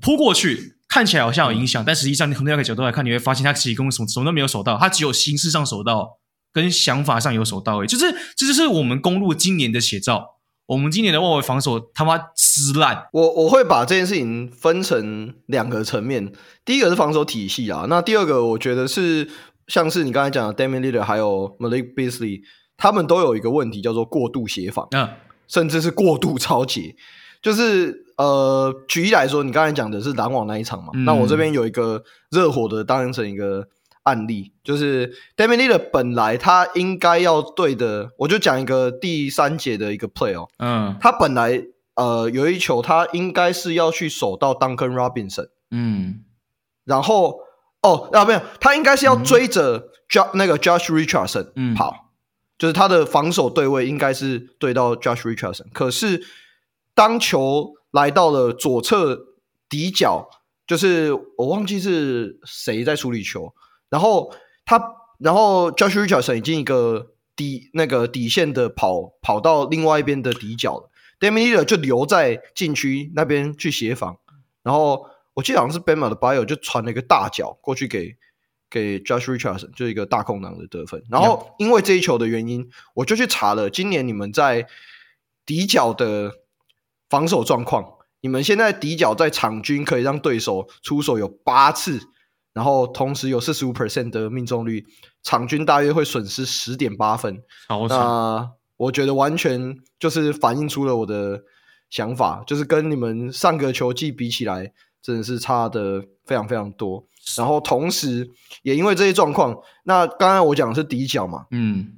扑过去。看起来好像有影响，但实际上你从另外一个角度来看，你会发现他其实跟什么什么都没有守到，他只有形式上守到，跟想法上有守到。诶，就是这就是我们公路今年的写照。我们今年的外围防守他妈撕烂。我我会把这件事情分成两个层面，第一个是防守体系啊，那第二个我觉得是像是你刚才讲的 Damian Leader 还有 Malik Beasley，他们都有一个问题叫做过度协防，嗯，甚至是过度抄截，就是。呃，举例来说，你刚才讲的是篮网那一场嘛？嗯、那我这边有一个热火的，当成一个案例，就是 Damian Lillard 本来他应该要对的，我就讲一个第三节的一个 play 哦。嗯，他本来呃有一球，他应该是要去守到 Duncan Robinson。嗯，然后哦啊没有，他应该是要追着 Jo、嗯、那个 Josh Richardson 跑，嗯、就是他的防守对位应该是对到 Josh Richardson，可是当球。来到了左侧底角就是我忘记是谁在处理球，然后他，然后 Josh Richardson 已经一个底那个底线的跑跑到另外一边的底角了。Lillard 就留在禁区那边去协防，然后我记得好像是 Bam Adebayo 就传了一个大脚过去给给 Josh Richardson，就是一个大空档的得分。然后因为这一球的原因，我就去查了今年你们在底角的防守状况。你们现在底角在场均可以让对手出手有八次，然后同时有四十五 percent 的命中率，场均大约会损失十点八分。那我觉得完全就是反映出了我的想法，就是跟你们上个球季比起来，真的是差的非常非常多。然后同时也因为这些状况，那刚刚我讲的是底角嘛，嗯。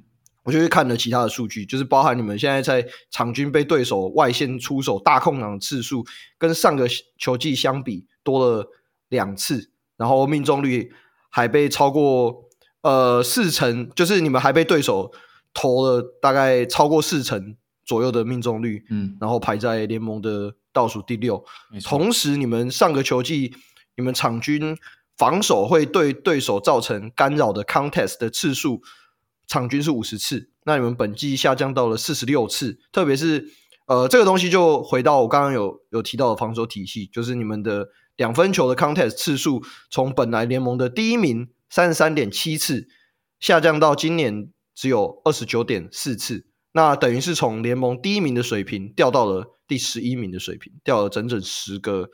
我就去看了其他的数据，就是包含你们现在在场均被对手外线出手大空档的次数，跟上个球季相比多了两次，然后命中率还被超过呃四成，就是你们还被对手投了大概超过四成左右的命中率，嗯，然后排在联盟的倒数第六。同时，你们上个球季你们场均防守会对对手造成干扰的 contest 的次数。场均是五十次，那你们本季下降到了四十六次，特别是呃这个东西就回到我刚刚有有提到的防守体系，就是你们的两分球的 contest 次数从本来联盟的第一名三十三点七次下降到今年只有二十九点四次，那等于是从联盟第一名的水平掉到了第十一名的水平，掉了整整十个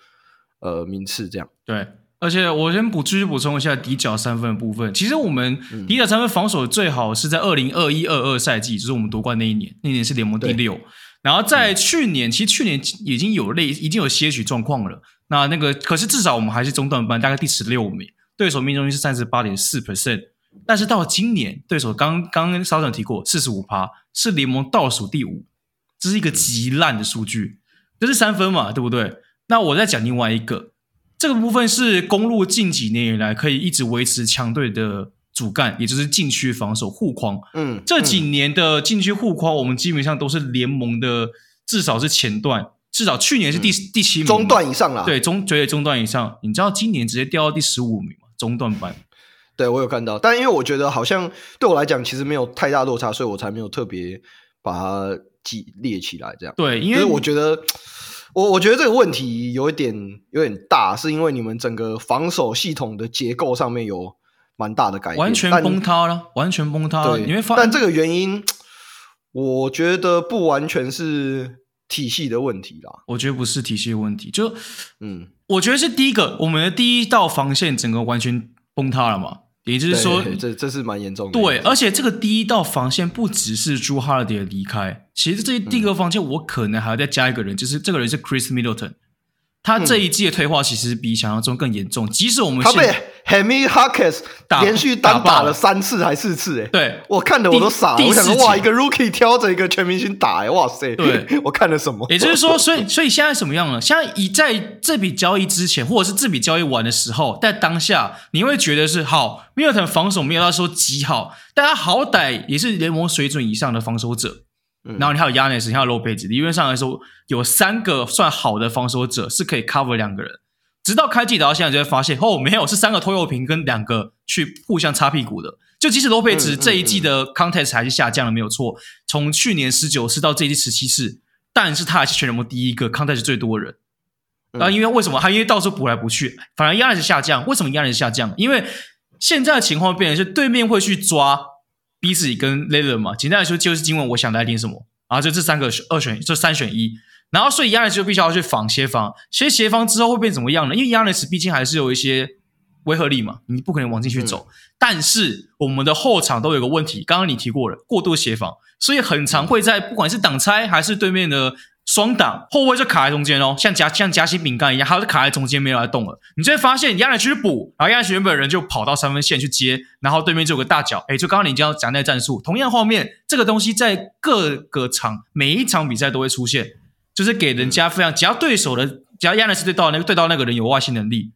呃名次这样。对。而且我先补继续补充一下底角三分的部分。其实我们底角三分防守最好是在二零二一二二赛季，就是我们夺冠那一年，那年是联盟第六。然后在去年，其实去年已经有类已经有些许状况了。那那个可是至少我们还是中段班，大概第十六名，对手命中率是三十八点四 percent。但是到了今年，对手刚刚稍早提过四十五趴，是联盟倒数第五，这是一个极烂的数据。这是三分嘛，对不对？那我再讲另外一个。这个部分是公路近几年以来可以一直维持强队的主干，也就是禁区防守护框。嗯，这几年的禁区护框，我们基本上都是联盟的至少是前段，至少去年是第、嗯、第七名，中段以上啦。对，中绝对中段以上。你知道今年直接掉到第十五名吗？中段班。对，我有看到，但因为我觉得好像对我来讲其实没有太大落差，所以我才没有特别把它记列起来这样。对，因为我觉得。我我觉得这个问题有一点有点大，是因为你们整个防守系统的结构上面有蛮大的改变，完全崩塌了，完全崩塌了。对，你会发，但这个原因，我觉得不完全是体系的问题啦。我觉得不是体系的问题，就嗯，我觉得是第一个，我们的第一道防线整个完全崩塌了嘛。也就是说，这这是蛮严重的。对，而且这个第一道防线不只是朱哈迪的离开，其实这第一个防线我可能还要再加一个人，嗯、就是这个人是 Chris Middleton。他这一季的退化其实比想象中更严重，即使我们他被 Henry Hawkins 连续单打了三次还四次，哎，对，我看的我都傻了，我想说哇，一个 Rookie 挑着一个全明星打，哎，哇塞，对，我看了什么？也就是说，所以所以现在什么样呢？现在以在这笔交易之前，或者是这笔交易完的时候，在当下你会觉得是好，Middleton 防守没有到说极好，但他好歹也是联盟水准以上的防守者。然后你还有 Giannis，你还有 Lopez，理论上来说有三个算好的防守者是可以 cover 两个人。直到开季到现在就会发现，哦，没有，是三个拖油瓶跟两个去互相擦屁股的。就即使 Lopez 这一季的 contest 还是下降了，没有错，从去年十九次到这一季十七次，但是他还是全联盟第一个 contest 最多的人。啊，因为为什么？他因为到处补来补去，反而 Giannis 下降。为什么 Giannis 下降？因为现在的情况变成是对面会去抓。b 自己跟 Lillard 嘛，简单来说就是今晚我想来点什么，然后就这三个二选，这三选一，然后所以 Giannis 就必须要去防协防，其实协防之后会变怎么样呢？因为 Giannis 毕竟还是有一些违和力嘛，你不可能往进去走。嗯、但是我们的后场都有个问题，刚刚你提过了，过度协防，所以很常会在不管是挡拆还是对面的。双挡后卫就卡在中间哦，像夹像夹心饼干一样，他就卡在中间没有来动了。你就会发现亚历去补，然后亚历原本人就跑到三分线去接，然后对面就有个大脚。诶，就刚刚你讲讲那战术，同样画面，这个东西在各个场每一场比赛都会出现，就是给人家非常，只要对手的只要亚历对到那个对到那个人有外线能力，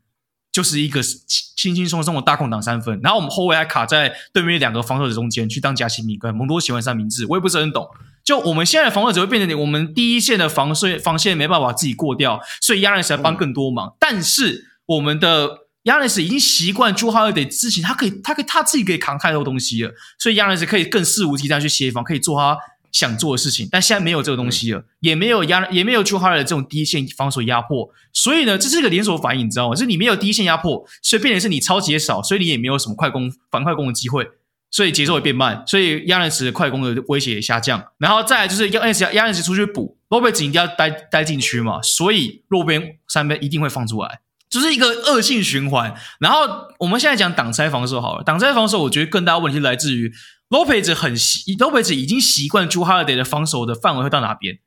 就是一个轻轻松松的大空档三分。然后我们后卫还卡在对面两个防守者中间去当夹心饼干，蒙多喜欢三明治，我也不是很懂。就我们现在的防守只会变成我们第一线的防守防线没办法自己过掉，所以亚历士来帮更多忙。嗯、但是我们的 Giannis 已经习惯 Jrue Holiday 之前，他可以，他可以他自己可以扛太多东西了，所以 Giannis 可以更肆无忌惮去协防，可以做他想做的事情。但现在没有这个东西了，嗯、也没有压，也没有 Jrue Holiday 这种第一线防守压迫，所以呢，这是一个连锁反应，你知道吗？就是你没有第一线压迫，所以变成是你超级少，所以你也没有什么快攻、反快攻的机会，所以节奏会变慢，所以 Giannis 的快攻的威胁也下降。然后再来就是 Giannis Giannis 出去补，Lopez 一定要待待禁区嘛，所以路边三分一定会放出来。就是一个恶性循环。然后我们现在讲挡拆防守好了，挡拆防守，我觉得更大问题来自于 Lopez 很习，Lopez 已经习惯 Jrue Holiday 的防守的范围会到哪边，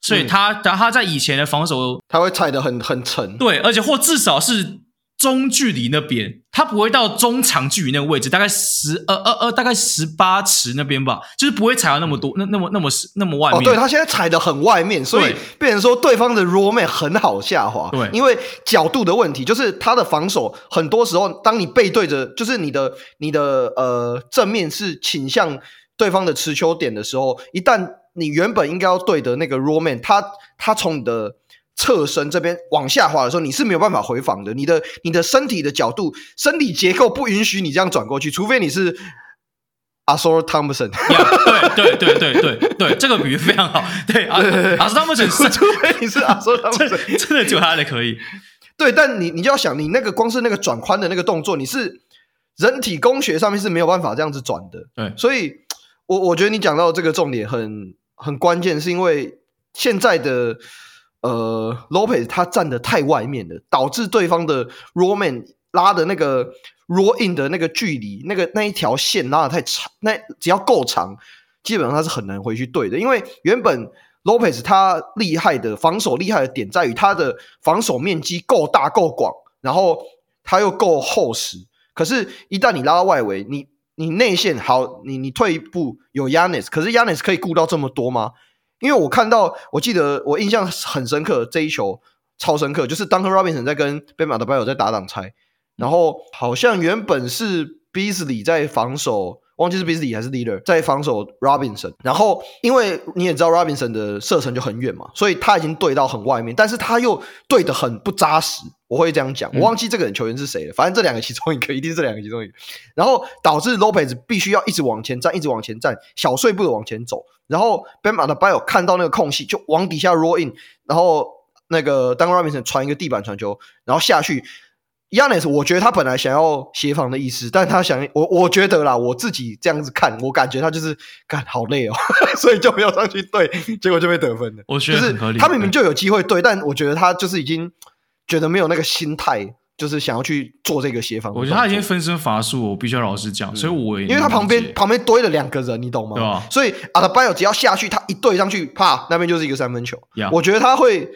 所以他，他、嗯、他在以前的防守，他会踩得很很沉，对，而且或至少是。中距离那边，他不会到中长距离那个位置，大概十呃呃呃，大概十八尺那边吧，就是不会踩到那么多，那那么那么那么外面。哦，对，他现在踩的很外面，所以变成说对方的 roll man 很好下滑。对，因为角度的问题，就是他的防守很多时候，当你背对着，就是你的你的呃正面是倾向对方的持球点的时候，一旦你原本应该要对的那个 roll man，他他从你的。侧身这边往下滑的时候，你是没有办法回防的。你的你的身体的角度、身体结构不允许你这样转过去，除非你是 Ausar Thompson。对对对对对对，这个比喻非常好。对，Ausar Thompson，除非你是 Ausar Thompson，真的就他的可以。对，但你你就要想，你那个光是那个转宽的那个动作，你是人体工学上面是没有办法这样子转的。对，所以我我觉得你讲到这个重点很很关键，是因为现在的。呃，Lopez 他站得太外面了，导致对方的 Roman 拉的那个 roll in 的那个距离，那个那一条线拉得太长，那只要够长，基本上他是很难回去对的。因为原本 Lopez 他厉害的防守厉害的点在于他的防守面积够大够广，然后他又够厚实。可是，一旦你拉到外围，你你内线好，你你退一步有 Yanis，可是 Yanis 可以顾到这么多吗？因为我看到，我记得我印象很深刻，这一球超深刻，就是当和 Robinson 在跟 Bam Adebayo 在打挡拆，然后好像原本是 Beasley 在防守。忘记是 Beasley 还是 Leader 在防守 Robinson，然后因为你也知道 Robinson 的射程就很远嘛，所以他已经对到很外面，但是他又对的很不扎实。我会这样讲，我忘记这个人球员是谁了，反正这两个其中一个一定是这两个其中一个，然后导致 Lopez 必须要一直往前站，一直往前站，小碎步的往前走，然后 Bam Adebayo 看到那个空隙就往底下 roll in，然后那个 Duncan Robinson 传一个地板传球，然后下去。Giannis 我觉得他本来想要协防的意思，但他想我，我觉得啦，我自己这样子看，我感觉他就是干好累哦，所以就没有上去对，结果就被得分了。我觉得很合理，就是他明明就有机会对，但我觉得他就是已经觉得没有那个心态，就是想要去做这个协防。我觉得他已经分身乏术，我必须要老实讲，所以我因为他旁边旁边堆了两个人，你懂吗？对啊。所以 Adebayo 只要下去，他一对上去，啪，那边就是一个三分球。我觉得他会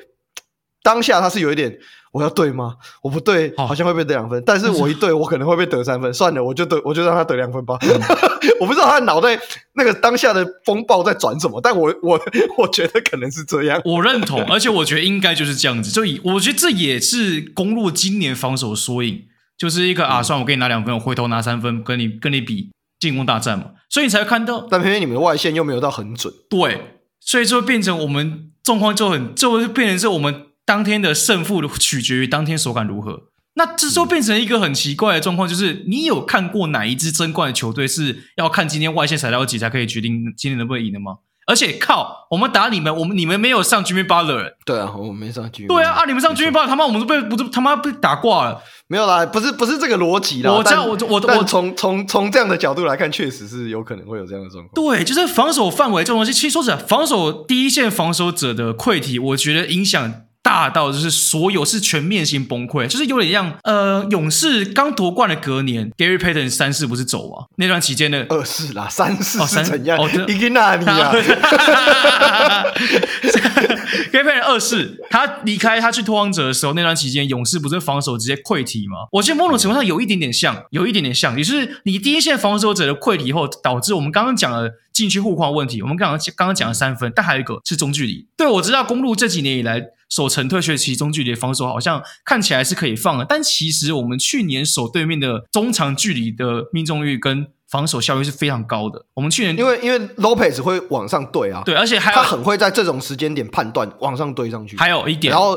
当下他是有一点。我要对吗？我不对，好像会被得两分。哦、但是我一对，我可能会被得三分。算了，我就得，我就让他得两分吧。嗯、我不知道他的脑袋那个当下的风暴在转什么，但我我 我觉得可能是这样。我认同，而且我觉得应该就是这样子。就以我觉得这也是公路今年防守的缩影，就是一个、嗯、啊，算我给你拿两分，我回头拿三分，跟你跟你比进攻大战嘛。所以你才会看到，但偏偏你们的外线又没有到很准。对，所以就变成我们状况就很，就会变成是我们。当天的胜负取决于当天手感如何，那这时候变成一个很奇怪的状况，就是你有看过哪一支争冠的球队是要看今天外线踩到几才可以决定今天能不能赢的吗？而且靠，我们打你们，我们你们没有上 Jimmy Butler，对啊，我们没上 Jimmy，对啊，啊你们上 Jimmy Butler，他妈我们都被不是他妈被打挂了，没有啦，不是不是这个逻辑啦，我这样我我我从从从这样的角度来看，确实是有可能会有这样的状况。对，就是防守范围这种东西，其实说实在，防守第一线防守者的溃体，我觉得影响。大到就是所有是全面性崩溃，就是有点像呃，勇士刚夺冠的隔年，Gary Payton 三世不是走啊？那段期间的二世啦，三世哦，三怎样？哦，伊吉纳尼啊 Kevin 二世他离开他去拓荒者的时候，那段期间勇士不是防守直接溃体吗？我觉得某种程度上有一点点像，有一点点像，也就是你第一线防守者的溃体后，导致我们刚刚讲的禁区护框问题。我们刚刚刚刚讲了三分，但还有一个是中距离。对，我知道公鹿这几年以来。守城退学期中距离防守好像看起来是可以放的，但其实我们去年守对面的中长距离的命中率跟防守效率是非常高的。我们去年因为因为 Lopez 会往上对啊，对，而且还他很会在这种时间点判断往上对上去。还有一点，然后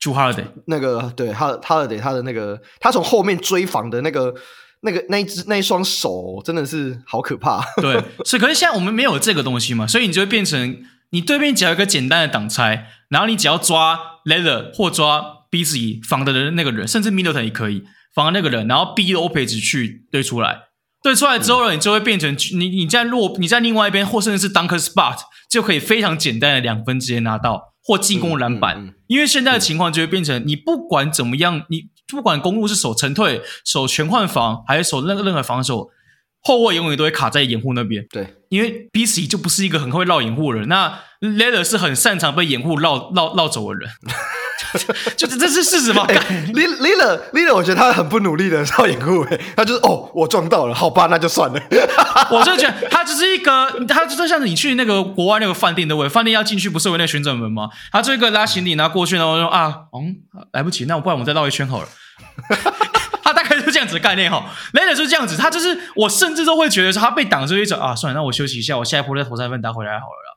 Jrue Holiday 那个对他 Holiday 他的那个他从后面追防的那个那个那一只那一双手真的是好可怕。对，所以可是现在我们没有这个东西嘛，所以你就会变成你对面只要一个简单的挡拆，然后你只要抓 Lillard 或抓 Beasley 防的人那个人，甚至 Middleton 也可以防的那个人，然后逼 Lopez 去对出来，对出来之后呢，你就会变成你你在落你在另外一边，或甚至是 Dunker Spot 就可以非常简单的两分直接拿到。或进攻篮板，嗯嗯嗯、因为现在的情况就会变成，你不管怎么样，你不管公路是守沉退、守全换防，还是守任任何防守，后卫永远都会卡在掩护那边。对，因为 BC 就不是一个很会绕掩护的人，那 Lillard 是很擅长被掩护绕绕绕走的人。就这这是事实吗？Lillard，Lillard，我觉得他很不努力的绕掩护，他就是哦，我撞到了，好吧，那就算了。我就觉得他只是一个，他就像你去那个国外那个饭店的位，饭店要进去不是有那个旋转门吗？他这个拉行李拿过去，然后说啊，嗯，来不及，那我不然我再绕一圈好了。他大概就是这样子的概念哈。Lillard 就是这样子，他就是我甚至都会觉得说他被挡住一种啊，算了，那我休息一下，我下一波再投三分打回来好了。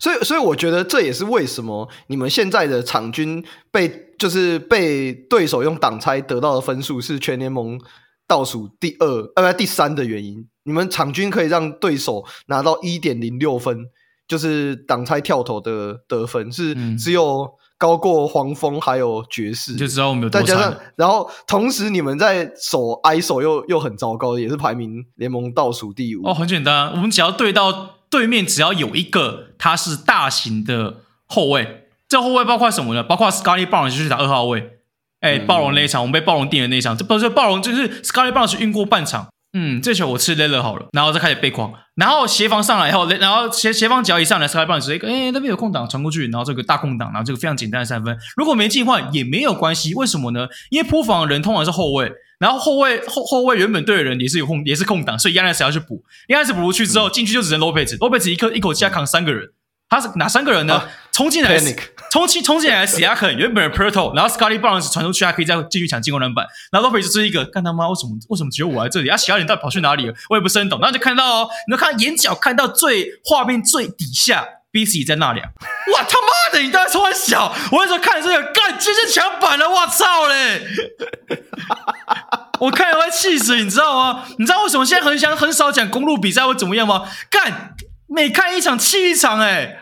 所以，所以我觉得这也是为什么你们现在的场均被就是被对手用挡拆得到的分数是全联盟倒数第二，呃，不，第三的原因。你们场均可以让对手拿到一点零六分，就是挡拆跳投的得分是只有高过黄蜂还有爵士，就知道我们有。再加上，然后同时你们在守 ISO 又又很糟糕，也是排名联盟倒数第五。哦，很简单，我们只要对到。对面只要有一个他是大型的后卫，这后卫包括什么呢？包括 Scottie Barnes 就是打二号位，哎，暴龙那一场我们被暴龙定的那一场，这不是暴龙就是 Scottie Barnes 晕过半场。嗯，这球我吃 Lillard 好了，然后再开始背框，然后协防上来以后，然后协协防只要一上来，Scottie Barnes 一个哎那边有空档传过去，然后这个大空档，然后这个非常简单的三分，如果没进的话也没有关系，为什么呢？因为扑防的人通常是后卫。然后后卫后后卫原本队的人也是有空也是空档，所以 Giannis 要去补。Giannis 补出去之后，进去就只剩 Lopez，Lopez 一口一口气要扛三个人。他是哪三个人呢？冲进来，冲进冲进来，Siakam 原本是 Poeltl，然后 Scottie Barnes 传出去还可以再继续抢进攻篮板。然后 Lopez 就是一个干他妈为什么为什么只有我在这里？啊，其他人到底跑去哪里了？我也不是很懂。然后就看到哦，你能看眼角看到最画面最底下。BC 在那里啊！哇他妈的，你当时突然小，我那时候看这个，干，这是抢板了，我操嘞！我看了会气死，你知道吗？你知道为什么现在很想很少讲公路比赛会怎么样吗？干，每看一场气一场，哎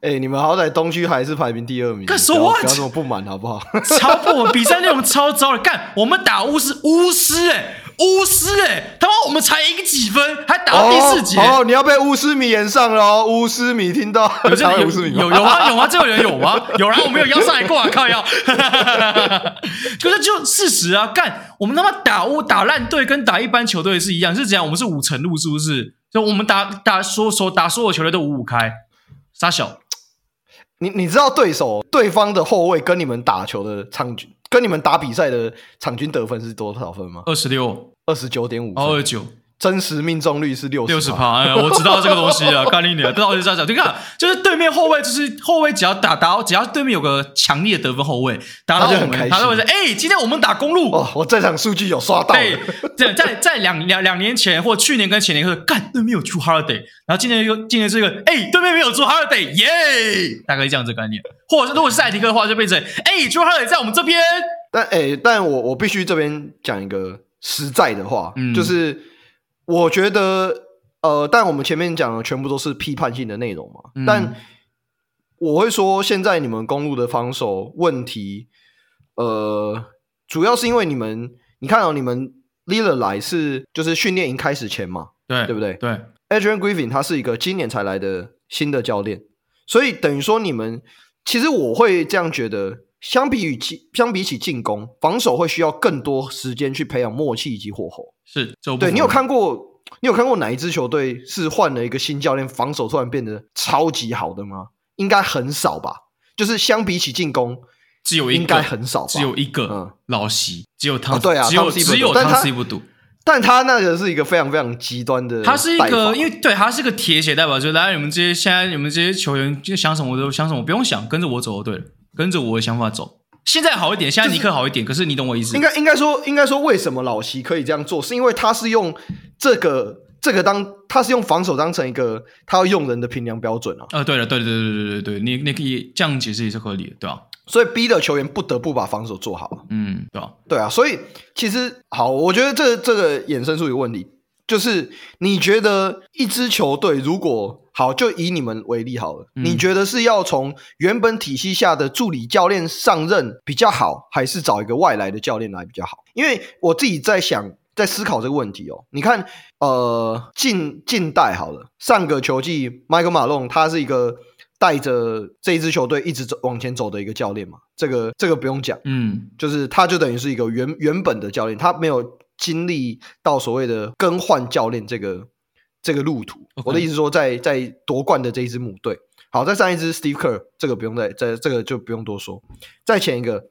哎，你们好歹东区还是排名第二名，干什么？不要这么不满好不好？超不满，比赛内容超糟的，干，我们打巫师，巫师，哎。巫师哎、欸，他妈我们才赢几分，还打到第四节哦，哦，你要被巫师迷炎上了哦，巫师迷听到有这 有有有啊？有啊？这个人有吗？有啊，我没有邀上来过啊，靠腰。可是就事实啊，干我们他妈打巫打烂队跟打一般球队是一样，是怎样，我们是五成路，是不是？就我们打打所所打所有球队都五五开，杀小。你你知道对手对方的后卫跟你们打球的场均，跟你们打比赛的场均得分是多少分吗？二十六。二十九点五，二十九，真实命中率是六六十趴。哎，我知道这个东西啊，干你我就这样讲。你看，就是对面后卫，就是后卫，只要打打，只要对面有个强烈的得分后卫，打到我们，他就会说：“哎，今天我们打公路。”哦，我这场数据有刷到。对，在在在两两两年前或去年跟前年，说干对面有 Jrue Holiday，然后今年又今年是一个，哎，对面没有 Jrue Holiday，耶，大概这样子概念。或者是如果是赛迪克的话，就变成哎 Jrue Holiday 在我们这边。但哎，但我我必须这边讲一个。实在的话，嗯、就是我觉得，呃，但我们前面讲的全部都是批判性的内容嘛。嗯、但我会说，现在你们公路的防守问题，呃，主要是因为你们，你看到、哦、你们 Lillard 来是就是训练营开始前嘛，对对不对？对，Adrian Griffin 他是一个今年才来的新的教练，所以等于说你们，其实我会这样觉得。相比于进，相比起进攻，防守会需要更多时间去培养默契以及火候。是，对，你有看过，你有看过哪一支球队是换了一个新教练，防守突然变得超级好的吗？应该很少吧。就是相比起进攻，只有应该很少，只有一个，嗯，老西，只有汤，哦，对啊，只有只有汤西不赌，但他那个是一个非常非常极端的，他是一个，因为对他是个铁血代表，就来你们这些现在你们这些球员就想什么都想什么，不用想，跟着我走就对了。跟着我的想法走，现在好一点，现在尼克好一点。就是、可是你懂我意思？应该应该说，应该说，为什么老席可以这样做？是因为他是用这个这个当，他是用防守当成一个他要用人的评量标准啊。啊、呃，对了，对对对对对对对，你你可以这样解释也是合理的，对吧、啊？所以逼的球员不得不把防守做好。嗯，对啊，对啊，所以其实好，我觉得这这个衍生出一个问题，就是你觉得一支球队如果好，就以你们为例好了，嗯、你觉得是要从原本体系下的助理教练上任比较好，还是找一个外来的教练来比较好？因为我自己在想。在思考这个问题哦，你看，呃，近近代好了，上个球季，Michael Malone 他是一个带着这一支球队一直走往前走的一个教练嘛，这个这个不用讲，嗯，就是他就等于是一个原原本的教练，他没有经历到所谓的更换教练这个这个路途。我的意思说在，在在夺冠的这一支母队，好，再上一支 Steve Kerr，这个不用再再这个就不用多说，再前一个，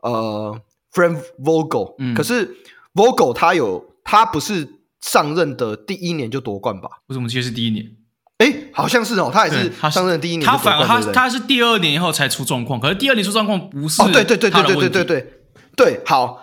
呃，Frank Vogel，嗯，可是。Vogel 他有，他不是上任的第一年就夺冠吧？我怎么记得是第一年？哎，好像是哦，他也是他上任第一年，他反而他他是第二年以后才出状况，可是第二年出状况不是哦，对对对对对对对对对，好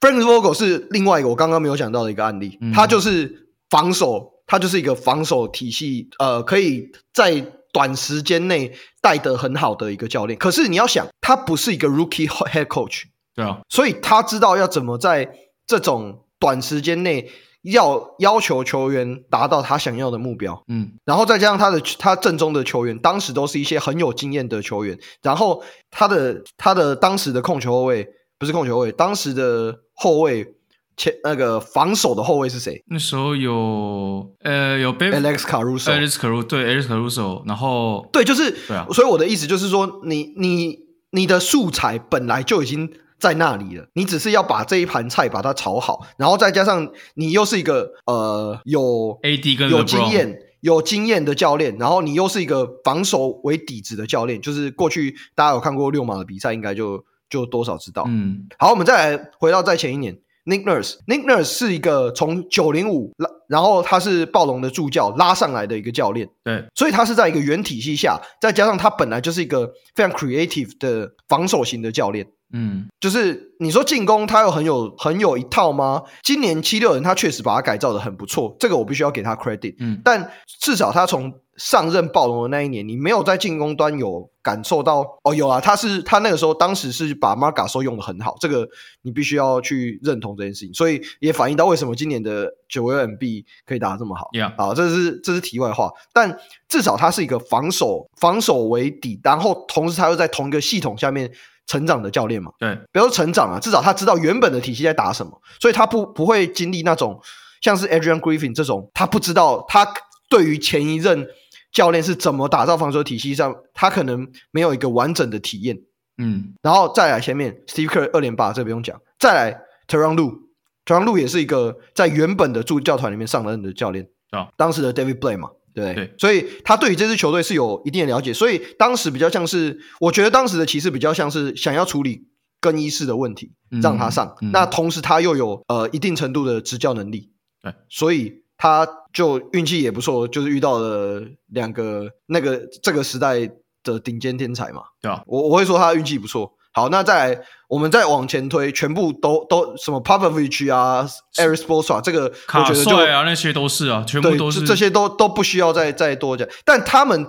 ，Frank Vogel 是另外一个我刚刚没有讲到的一个案例，嗯、他就是防守，他就是一个防守体系，呃，可以在短时间内带得很好的一个教练。可是你要想，他不是一个 Rookie Head Coach，对啊，所以他知道要怎么在这种短时间内要要求球员达到他想要的目标，嗯，然后再加上他的他正中的球员，当时都是一些很有经验的球员，然后他的他的当时的控球后卫不是控球后卫，当时的后卫前那个防守的后卫是谁？那时候有呃有 Alex Caruso，Alex Caruso 对 Alex Caruso，然后对就是对啊，所以我的意思就是说，你你你的素材本来就已经。在那里了，你只是要把这一盘菜把它炒好，然后再加上你又是一个呃有 AD 跟有经验有经验的教练，然后你又是一个防守为底子的教练，就是过去大家有看过六马的比赛，应该就就多少知道。嗯，好，我们再来回到在前一年，Nick Nurse，Nick Nurse 是一个从九零五拉，然后他是暴龙的助教拉上来的一个教练，对，所以他是在一个原体系下，再加上他本来就是一个非常 creative 的防守型的教练。嗯，就是你说进攻他有很有很有一套吗？今年七六人他确实把他改造的很不错，这个我必须要给他 credit。嗯，但至少他从上任暴龙的那一年，你没有在进攻端有感受到哦，有啊，他是他那个时候当时是把 Marc Gasol 用的很好，这个你必须要去认同这件事情，所以也反映到为什么今年的九 L M B 可以打得这么好。Yeah，好，这是这是题外话，但至少他是一个防守防守为底，然后同时他又在同一个系统下面。成长的教练嘛，对，不要说成长啊，至少他知道原本的体系在打什么，所以他不不会经历那种像是 Adrian Griffin 这种，他不知道他对于前一任教练是怎么打造防守体系上，他可能没有一个完整的体验。嗯，然后再来前面 Steve Kerr 二连霸，这不用讲，再来 Tyronn Lue，Tyronn Lue 也是一个在原本的助教团里面上任的教练。啊，当时的 David Blatt 嘛。对，对，所以他对于这支球队是有一定的了解，所以当时比较像是，我觉得当时的骑士比较像是想要处理更衣室的问题，嗯、让他上。嗯、那同时他又有呃一定程度的执教能力，对，所以他就运气也不错，就是遇到了两个那个这个时代的顶尖天才嘛，对吧？我我会说他运气不错。好，那再来，我们再往前推，全部都都什么 Popovich 啊，Erik Spoelstra 这个我觉得就对啊，那些都是啊，全部都是这些都都不需要再再多讲。但他们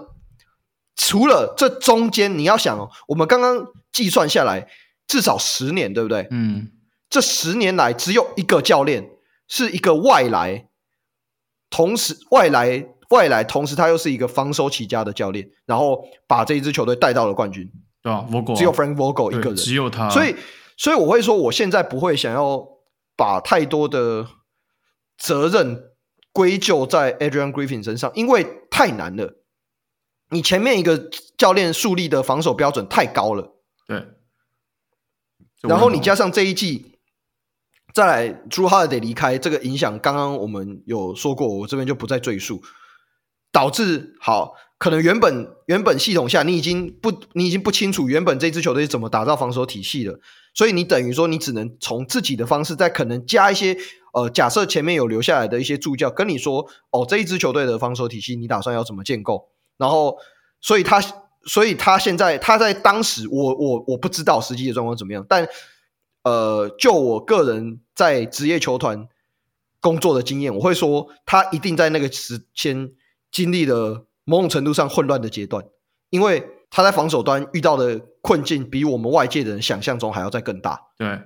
除了这中间，你要想哦，我们刚刚计算下来至少十年，对不对？嗯，这十年来只有一个教练是一个外来，同时外来外来，同时他又是一个防守起家的教练，然后把这一支球队带到了冠军。对啊，Vogel 只有 Frank Vogel 一个人，只有他，所以所以我会说，我现在不会想要把太多的责任归咎在 Adrian Griffin 身上，因为太难了。你前面一个教练树立的防守标准太高了，对。然后你加上这一季，再来 Jrue Holiday 离开，这个影响刚刚我们有说过，我这边就不再赘述，导致好。可能原本原本系统下，你已经不你已经不清楚原本这支球队是怎么打造防守体系了，所以你等于说你只能从自己的方式再可能加一些呃，假设前面有留下来的一些助教跟你说，哦，这一支球队的防守体系你打算要怎么建构？然后，所以他所以他现在他在当时我我我不知道实际的状况怎么样，但呃，就我个人在职业球团工作的经验，我会说他一定在那个时间经历了。某种程度上混乱的阶段，因为他在防守端遇到的困境比我们外界的人想象中还要再更大。对，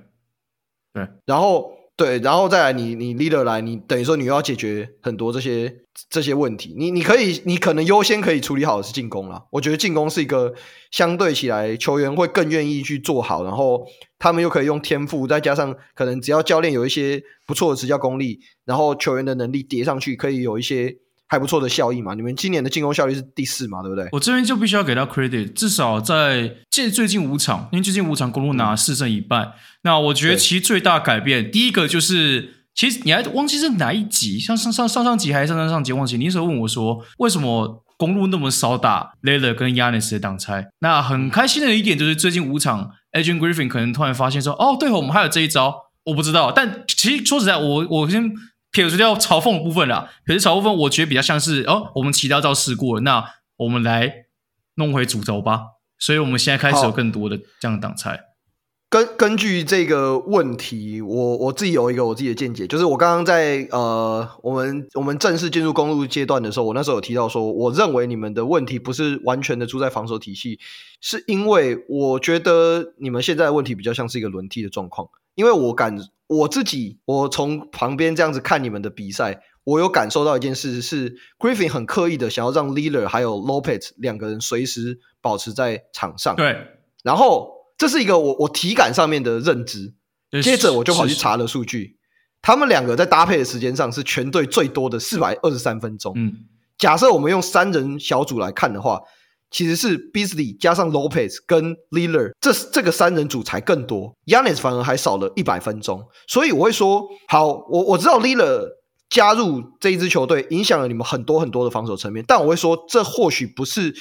对，然后对，然后再来你你 leader 来，你等于说你又要解决很多这些这些问题。你你可以你可能优先可以处理好的是进攻啦。我觉得进攻是一个相对起来球员会更愿意去做好，然后他们又可以用天赋，再加上可能只要教练有一些不错的执教功力，然后球员的能力叠上去，可以有一些。还不错的效益嘛？你们今年的进攻效率是第四嘛？对不对？我这边就必须要给他 credit，至少在这最近五场，因为最近五场公路拿四胜一败。嗯、那我觉得其实最大改变，第一个就是，其实你还忘记是哪一集？像上上上上集还是上上上集？忘记。你那时候问我说，为什么公路那么少打 Lillard 跟 Giannis 的挡拆？那很开心的一点就是，最近五场 Agent Griffin 可能突然发现说，哦，对哦，我们还有这一招，我不知道。但其实说实在，我我先。撇除掉嘲讽的部分啦，可是嘲讽部分，我觉得比较像是哦，我们其他招试过了，那我们来弄回主轴吧。所以，我们现在开始有更多的这样的挡拆。根根据这个问题，我我自己有一个我自己的见解，就是我刚刚在呃，我们我们正式进入公路阶段的时候，我那时候有提到说，我认为你们的问题不是完全的出在防守体系，是因为我觉得你们现在的问题比较像是一个轮替的状况，因为我感。我自己，我从旁边这样子看你们的比赛，我有感受到一件事是，Griffin 很刻意的想要让 Lillard 还有 Lopez 两个人随时保持在场上。对，然后这是一个我我体感上面的认知。接着我就跑去查了数据，他们两个在搭配的时间上是全队最多的四百二十三分钟。嗯，假设我们用三人小组来看的话。其实是 Beasley 加上 Lopez 跟 l i l l e r 这这个三人组才更多，Yanis 反而还少了一百分钟。所以我会说，好，我我知道 l i l l e r 加入这一支球队影响了你们很多很多的防守层面，但我会说，这或许不是。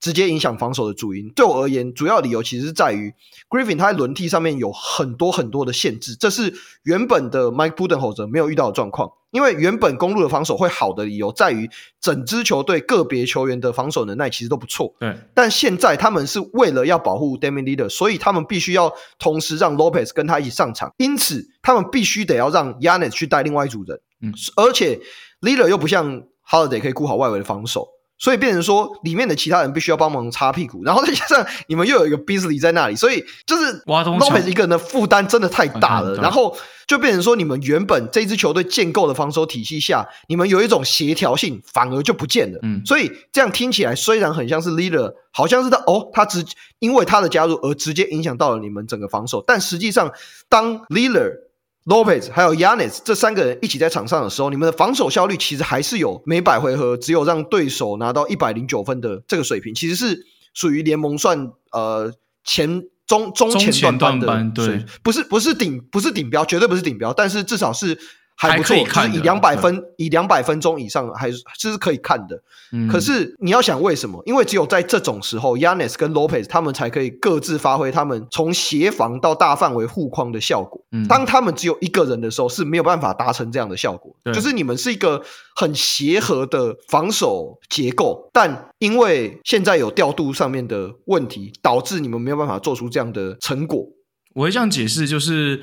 直接影响防守的主因，对我而言，主要理由其实是在于 Griffin 他在轮替上面有很多很多的限制，这是原本的 Mike Budenholzer 没有遇到的状况。因为原本公路的防守会好的理由在于，整支球队个别球员的防守能耐其实都不错。对，但现在他们是为了要保护 Damian l e a d e r 所以他们必须要同时让 Lopez 跟他一起上场，因此他们必须得要让 Giannis 去带另外一组人。嗯，而且 l e a d e r 又不像 Holiday 可以顾好外围的防守。所以变成说，里面的其他人必须要帮忙擦屁股，然后再加上你们又有一个 Beasley 在那里，所以就是 Lopez 一个人的负担真的太大了。然后就变成说，你们原本这支球队建构的防守体系下，你们有一种协调性，反而就不见了。嗯，所以这样听起来虽然很像是 Leader，好像是他哦，他直因为他的加入而直接影响到了你们整个防守，但实际上当 Leader Lopez 还有 Giannis 这三个人一起在场上的时候，你们的防守效率其实还是有每百回合只有让对手拿到一百零九分的这个水平，其实是属于联盟算呃前中中前段班的，对，不是不是顶不是顶标，绝对不是顶标，但是至少是。还不错，就是以两百分，以两百分钟以上，还是这是可以看的。嗯、可是你要想为什么？因为只有在这种时候，Giannis 跟 Lopez 他们才可以各自发挥他们从协防到大范围护框的效果。嗯、当他们只有一个人的时候，是没有办法达成这样的效果。对就是你们是一个很协和的防守结构，但因为现在有调度上面的问题，导致你们没有办法做出这样的成果。我会这样解释，就是。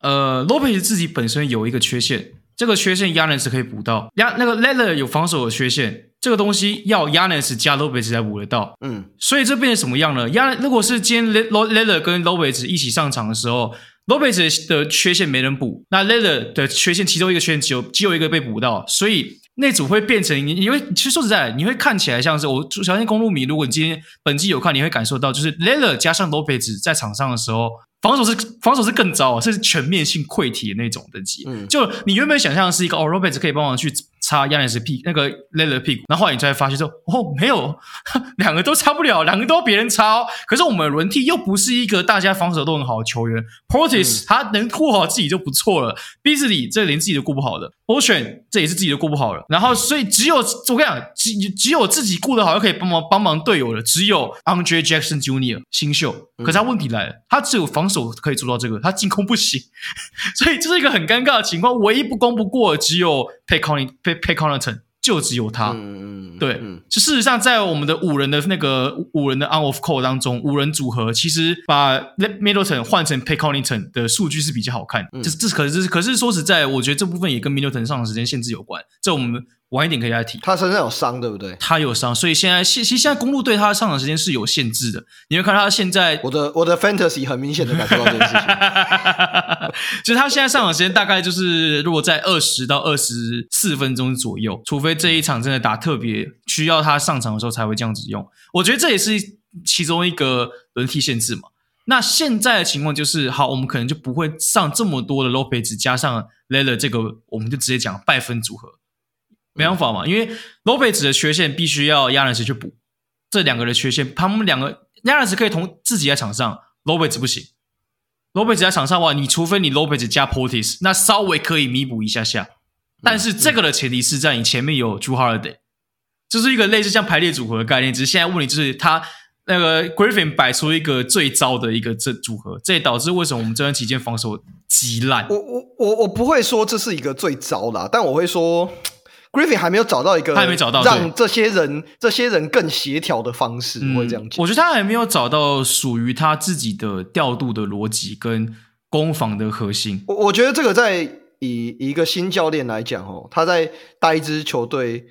呃，Lopez 自己本身有一个缺陷，这个缺陷 Giannis 可以补到。亚那个 Lillard 有防守的缺陷，这个东西要 Giannis 加 Lopez 才补得到。嗯，所以这变成什么样呢？Giannis 如果是今天 Lillard 跟 Lopez 一起上场的时候，Lopez 的缺陷没人补，那 Lillard 的缺陷其中一个缺陷只有只有一个被补到，所以那组会变成你你会其实说实在，你会看起来像是我相信公路迷，如果你今天本季有看，你会感受到就是 Lillard 加上 Lopez 在场上的时候。防守是防守是更糟，是全面性溃体的那种等级。嗯，就你原本想象的是一个哦，Roberts 可以帮忙去。擦亚尼斯屁那个 Lillard 屁股，然后后来你才发现说，哦，没有，两个都擦不了，两个都要别人擦哦。可是我们轮替又不是一个大家防守都很好的球员，Portis、嗯、他能顾好自己就不错了，Beasley 这连自己都顾不好的，Ocean 这也是自己都顾不好了。然后所以只有我跟你讲，只只有自己顾得好，又可以帮忙帮忙队友的，只有 Andre Jackson Jr. 新秀。可是他问题来了，他只有防守可以做到这个，他进攻不行，所以这是一个很尴尬的情况。唯一不攻不过的只有 Pat Connaughton Pat Connaughton 就只有他，嗯嗯，对，事实上，在我们的五人的那个五人的 on off call 当中，五人组合其实把 Middleton 换成 Pay Connaughton 的数据是比较好看，嗯，就是这可是可是说实在，我觉得这部分也跟 Middleton 上场时间限制有关，这我们晚一点可以来提。他身上有伤，对不对？他有伤，所以现在现其实现在公路队他的上场时间是有限制的。你会看他现在，我的我的 fantasy 很明显的感受到这件事情，就是他现在上场时间大概就是如果在二十到二十四分钟左右，除非这一场真的打特别需要他上场的时候才会这样子用。我觉得这也是其中一个轮替限制嘛。那现在的情况就是，好，我们可能就不会上这么多的 Lopez 加上 Lillard 这个，我们就直接讲拜分组合，没办法嘛，因为 Lopez 的缺陷必须要亚伦斯去补，这两个的缺陷，他们两个亚伦斯可以同自己在场上，Lopez 不行，Lopez 在场上的话，你除非你 Lopez 加 Portis，那稍微可以弥补一下下，但是这个的前提是在你前面有 Jrue Holiday，就是一个类似像排列组合的概念，只是现在问题就是他。那个 Griffin 摆出一个最糟的一个这组合，这也导致为什么我们这段期间防守极烂。我我我我不会说这是一个最糟的，但我会说 Griffin 还没有找到一个，他还没找到让这些人这些人更协调的方式，我会这样讲。我觉得他还没有找到属于他自己的调度的逻辑跟攻防的核心。我我觉得这个在以一个新教练来讲哦，他在带一支球队，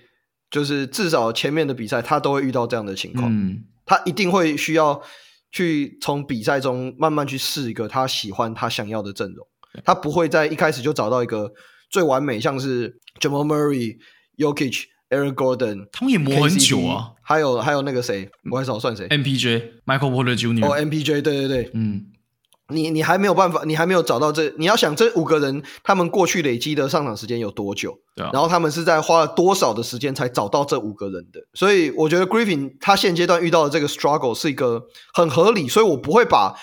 就是至少前面的比赛他都会遇到这样的情况。嗯。他一定会需要去从比赛中慢慢去试一个他喜欢、他想要的阵容。他不会在一开始就找到一个最完美，像是 Jamal Murray、Yokich、Aaron Gordon，他们也磨很久啊。还有还有那个谁，我还少算谁？MPJ、Michael Porter Jr. 哦，MPJ，对对对，嗯。你你还没有办法，你还没有找到这。你要想这五个人，他们过去累积的上场时间有多久？对啊。然后他们是在花了多少的时间才找到这五个人的？所以我觉得 Griffin 他现阶段遇到的这个 struggle 是一个很合理，所以我不会把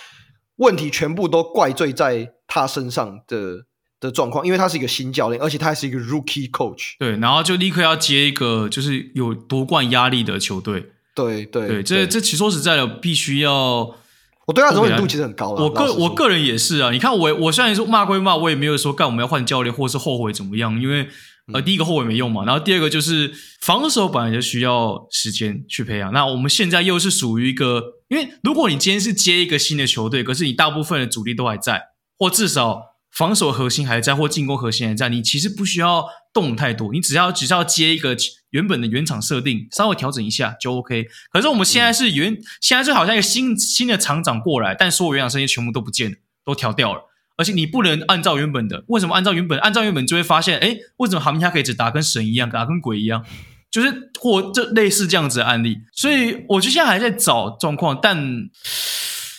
问题全部都怪罪在他身上的的状况，因为他是一个新教练，而且他还是一个 rookie coach。对，然后就立刻要接一个就是有夺冠压力的球队。对对对，这这其实说实在的，必须要。我对他容忍度其实很高了。我个我个人也是啊，你看我我虽然说骂归骂，我也没有说干我们要换教练或是后悔怎么样，因为呃第一个后悔没用嘛，然后第二个就是防守本来就需要时间去培养。那我们现在又是属于一个，因为如果你今天是接一个新的球队，可是你大部分的主力都还在，或至少防守核心还在，或进攻核心还在，你其实不需要动太多，你只要只需要接一个。原本的原厂设定稍微调整一下就 OK，可是我们现在是原、嗯、现在就好像一个新新的厂长过来，但所有原厂设定全部都不见了，都调掉了，而且你不能按照原本的，为什么按照原本？按照原本就会发现，哎，为什么哈密他可以只打跟神一样，打跟鬼一样？就是或这类似这样子的案例，所以我就现在还在找状况，但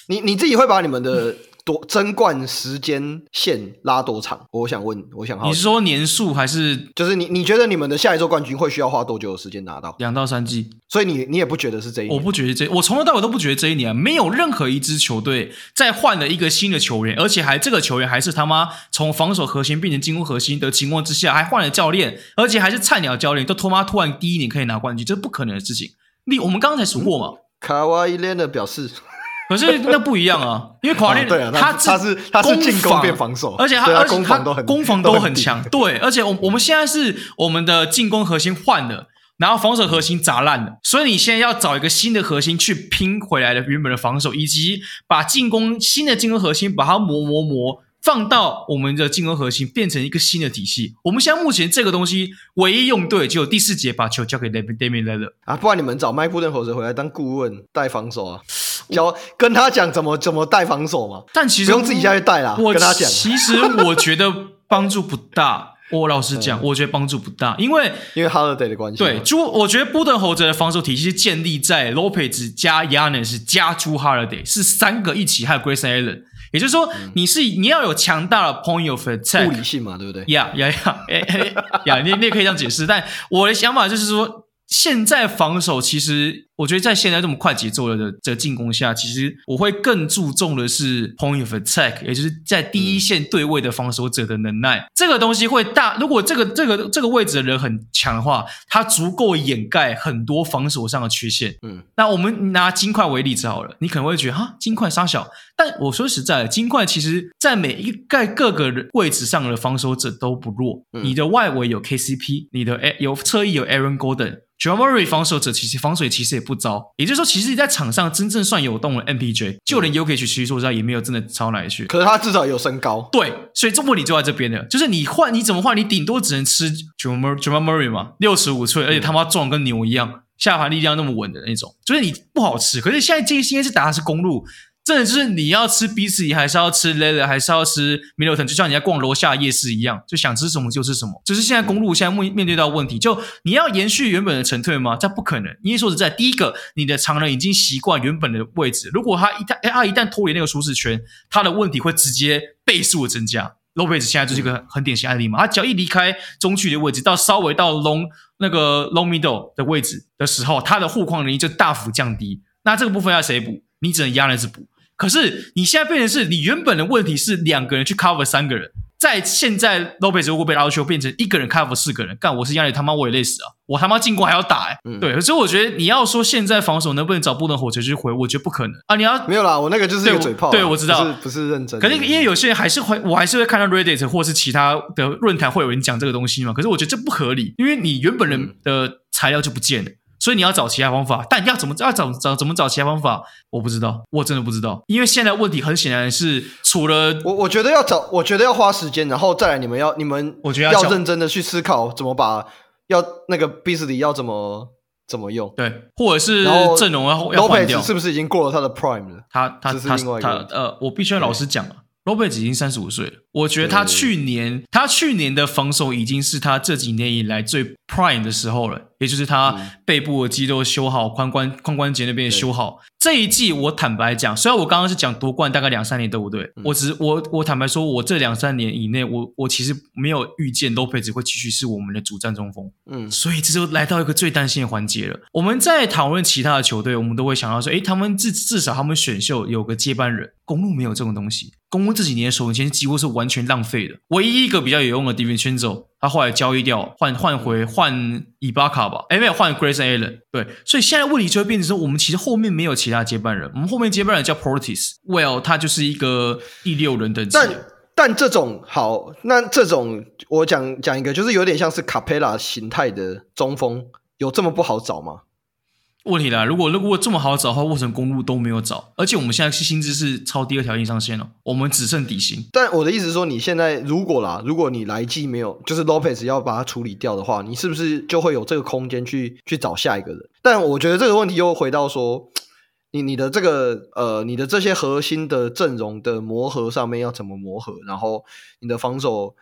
你你自己会把你们的。嗯多争冠时间线拉多长？我想问，我想好，你是说年数还是就是你？你觉得你们的下一周冠军会需要花多久的时间拿到？两到三季。所以你你也不觉得是这一年？我不觉得这，我从头到尾都不觉得这一年没有任何一支球队在换了一个新的球员，而且还这个球员还是他妈从防守核心变成进攻核心的情况之下，还换了教练，而且还是菜鸟教练，都他妈突然第一年可以拿冠军，这是不可能的事情。你我们刚刚才数过嘛？卡哇伊莲的表示。可是那不一样啊，因为卡瓦列他他是他是进攻变防守，而且他而且他攻防都很强，对，而且我我们现在是我们的进攻核心换了，然后防守核心砸烂了，所以你现在要找一个新的核心去拼回来的原本的防守，以及把进攻新的进攻核心把它磨磨磨。放到我们的进攻核心，变成一个新的体系。我们现在目前这个东西唯一用对，只有第四节把球交给 Damian Lillard 啊，不然你们找麦布顿猴子回来当顾问带防守啊，教跟他讲怎么怎么带防守嘛。但其实不用自己下去带啦，我跟他讲。其实我觉得帮助不大。我老实讲，我觉得帮助不大，因为因为 Holiday 的关系。对，朱，我觉得布顿侯爵的防守体系是建立在 Lopez 加 Giannis 加朱 Holiday 是三个一起，还有 Grayson Allen。也就是说，你是你要有强大的 point of attack，物理性嘛，对不对？呀呀呀，哎哎呀，你你也可以这样解释。但我的想法就是说，现在防守其实。我觉得在现在这么快节奏的的进攻下，其实我会更注重的是 point of attack，也就是在第一线对位的防守者的能耐。嗯、这个东西会大，如果这个这个这个位置的人很强的话，他足够掩盖很多防守上的缺陷。嗯，那我们拿金块为例子好了，你可能会觉得哈，金块杀小，但我说实在的，金块其实在每一个各个位置上的防守者都不弱。嗯、你的外围有 KCP，你的有侧翼有 Aaron Gordon，Jamal Murray 防守者其实防守也其实也。不糟。也就是说，其实你在场上真正算有动的 MPJ，就连 Jokic 其实说实在也没有真的超哪里去。可是他至少有身高。对，所以这问题就在这边了，就是你换你怎么换，你顶多只能吃 Jamal Murray 嘛，六十五寸，而且他妈壮跟牛一样，下盘力量那么稳的那种，就是你不好吃。可是现在这些是打的是公鹿。真的就是你要吃 B 字椅还是要吃 Lillard 还是要吃 Midleton？就像你在逛楼下夜市一样，就想吃什么就吃什么。只是现在公路现在面面对到问题，就你要延续原本的沉退吗？这不可能。因为说实在，第一个，你的常人已经习惯原本的位置，如果他一旦他一旦脱离那个舒适圈，他的问题会直接倍数的增加。Lopez 现在就是一个很典型案例嘛，他只要一离开中距的位置，到稍微到 long 那个 long middle 的位置的时候，他的护框能力就大幅降低。那这个部分要谁补？你只能压那只补。可是你现在变成是你原本的问题是两个人去 cover 三个人，在现在 Lopez 如果被拉球变成一个人 cover 四个人，干我是压力他妈我也累死啊！我他妈进攻还要打哎、欸，嗯、对，所以我觉得你要说现在防守能不能找不能火车去回，我觉得不可能啊！你要没有啦，我那个就是一个嘴炮对，对我知道，不是，不是认真。可是因为有些人还是会，我还是会看到 Reddit 或是其他的论坛会有人讲这个东西嘛。可是我觉得这不合理，因为你原本人的材料就不见了。嗯所以你要找其他方法，但要怎么要找找怎么找其他方法，我不知道，我真的不知道，因为现在问题很显然是除了我，我觉得要找，我觉得要花时间，然后再来你们要你们，我觉得要认真的去思考怎么把要那个 Beasley 要怎么怎么用，对，或者是阵容要要换掉，是不是已经过了他的 Prime 了？他他他他呃，我必须要老实讲了。Lopez 已经三十五岁了，我觉得他去年他去年的防守已经是他这几年以来最 prime 的时候了，也就是他背部的肌肉修好，髋关髋关节那边也修好。这一季我坦白讲，虽然我刚刚是讲夺冠大概两三年对不对？嗯、我只我我坦白说，我这两三年以内，我我其实没有预见 Lopez 会继续是我们的主战中锋。嗯，所以这就来到一个最担心的环节了。我们在讨论其他的球队，我们都会想到说，诶，他们至至少他们选秀有个接班人。公路没有这种东西，公路这几年首轮签几乎是完完全浪费的。唯一一个比较有用的 d i v i n c i n z o 他后来交易掉，换换回换伊巴卡吧，哎没有换 Grayson Allen，对，所以现在问题就会变成说，我们其实后面没有其他接班人，我们后面接班人叫 Portis，Well，他就是一个第六人等级。但但这种好，那这种我讲讲一个，就是有点像是卡佩拉形态的中锋，有这么不好找吗？问题来，如果如果这么好找的话，为什么公路都没有找？而且我们现在薪资是超第二条硬上限了，我们只剩底薪。但我的意思是说，你现在如果啦，如果你来季没有，就是 Lopez 要把它处理掉的话，你是不是就会有这个空间去去找下一个人？但我觉得这个问题又回到说，你你的这个呃，你的这些核心的阵容的磨合上面要怎么磨合，然后你的防守。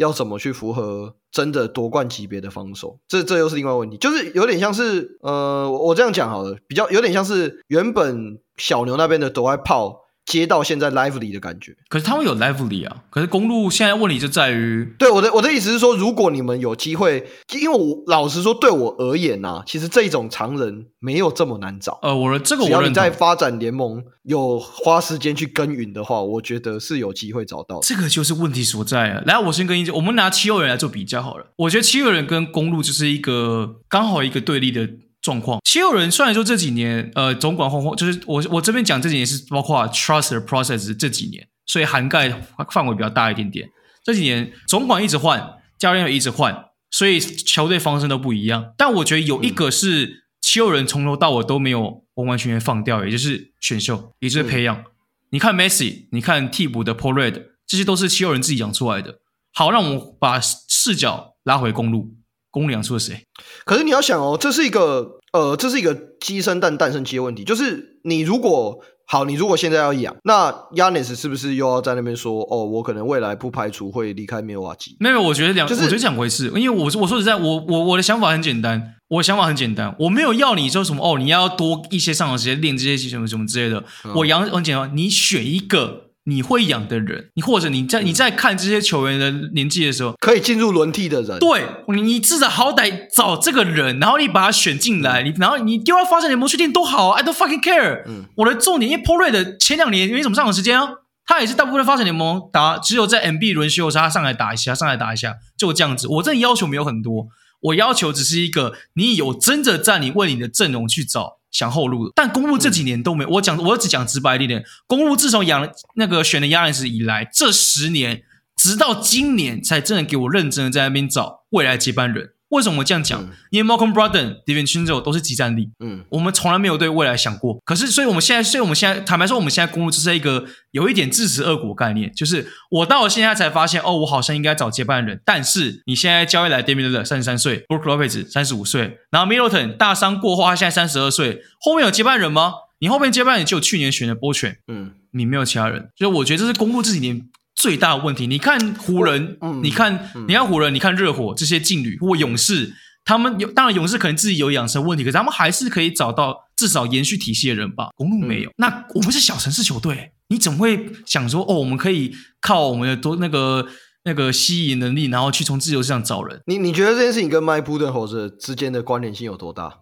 要怎么去符合真的夺冠级别的防守？这这又是另外问题，就是有点像是呃，我这样讲好了，比较有点像是原本小牛那边的对外炮接到现在 Lively 的感觉，可是他们有 Lively 啊。可是公路现在问题就在于，对我的我的意思是说，如果你们有机会，因为我老实说，对我而言呐、啊，其实这种常人没有这么难找。呃，我的这个我只要你在发展联盟有花时间去耕耘的话，我觉得是有机会找到。这个就是问题所在啊。来，我先跟你讲，我们拿七六人来做比较好了。我觉得七六人跟公路就是一个刚好一个对立的。状况，七六人虽然说这几年，呃，总管换换，就是我我这边讲这几年是包括 trust process 这几年，所以涵盖范围比较大一点点。这几年总管一直换，教练也一直换，所以球队方针都不一样。但我觉得有一个是七六人从头到尾都没有完完全全放掉，也就是选秀，也就是培养。嗯、你看 Messi，你看替补的 Paul Reed，这些都是七六人自己养出来的。好，让我们把视角拉回公鹿。公粮出了谁？可是你要想哦，这是一个呃，这是一个鸡生蛋，蛋生鸡的问题。就是你如果好，你如果现在要养，那 Giannis 是不是又要在那边说哦，我可能未来不排除会离开密尔瓦基？没有，我觉得两，就是、我觉得两回事。因为我我说实在，我我我的想法很简单，我的想法很简单，我没有要你说什么哦，你要多一些上场时间练这些什么什么之类的。嗯、我养很简单，你选一个。你会养的人，你或者你在你在看这些球员的年纪的时候，可以进入轮替的人，对，你至少好歹找这个人，然后你把他选进来，你然后你丢到发展联盟去练都好，I don't fucking care。嗯，我的重点，因为 Reed 前两年没什么上场时间啊，他也是大部分发展联盟打，只有在 MB 轮休的时候他上来打一下，上来打一下，就这样子。我这要求没有很多，我要求只是一个，你有真的在你为你的阵容去找。想后路，但公路这几年都没。我讲，我只讲直白一点，公路自从养那个选了亚历斯以来，这十年直到今年才真的给我认真的在那边找未来接班人。为什么我这样讲？嗯、因为 Malcolm Brogdon、DiVincenzo 都是即战力。嗯，我们从来没有对未来想过。可是，所以我们现在，所以我们现在坦白说，我们现在公路就是一个有一点自食恶果概念，就是我到了现在才发现，哦，我好像应该找接班人。但是你现在交易来 Damian Lillard 三十三岁，Brook Lopez 三十五岁，然后 Middleton 大伤过后，他现在三十二岁，后面有接班人吗？你后面接班人就去年选的波犬，嗯，你没有其他人，所以我觉得这是公路这几年。最大的问题，你看湖人，嗯、你看，嗯、你看湖人，你看热火这些劲旅或勇士，他们有当然勇士可能自己有养成问题，可是他们还是可以找到至少延续体系的人吧。公路没有，嗯、那我们是小城市球队，你怎么会想说哦，我们可以靠我们的多那个那个吸引能力，然后去从自由市场找人？你你觉得这件事情跟 Mike Budenholzer 之间的关联性有多大？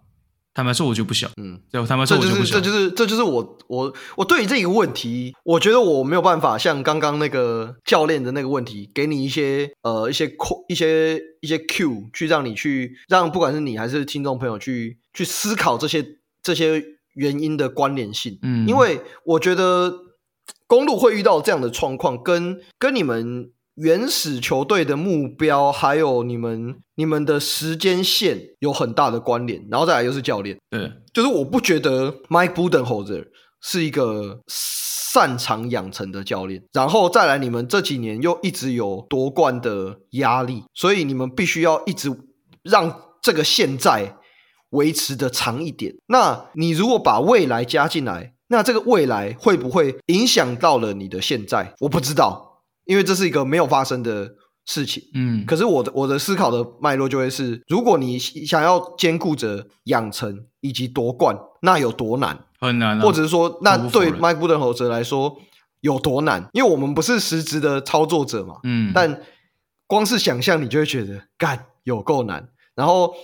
坦白说，我就不想。嗯，对，坦白说，我就不想。这就是，这就是我，我，我对于这个问题，我觉得我没有办法像刚刚那个教练的那个问题，给你一些呃一些一些一些 Q，去让你去让不管是你还是听众朋友去去思考这些这些原因的关联性。嗯，因为我觉得公路会遇到这样的状况，跟跟你们。原始球队的目标，还有你们你们的时间线有很大的关联，然后再来又是教练，对，就是我不觉得 Mike Budenholzer 是一个擅长养成的教练，然后再来你们这几年又一直有夺冠的压力，所以你们必须要一直让这个现在维持的长一点。那你如果把未来加进来，那这个未来会不会影响到了你的现在？我不知道。因为这是一个没有发生的事情，嗯，可是我的我的思考的脉络就会是，如果你想要兼顾着养成以及夺冠，那有多难？很难啊，或者是说，那对麦布登侯泽来说有多难？因为我们不是实质的操作者嘛，嗯，但光是想象你就会觉得干有够难。然后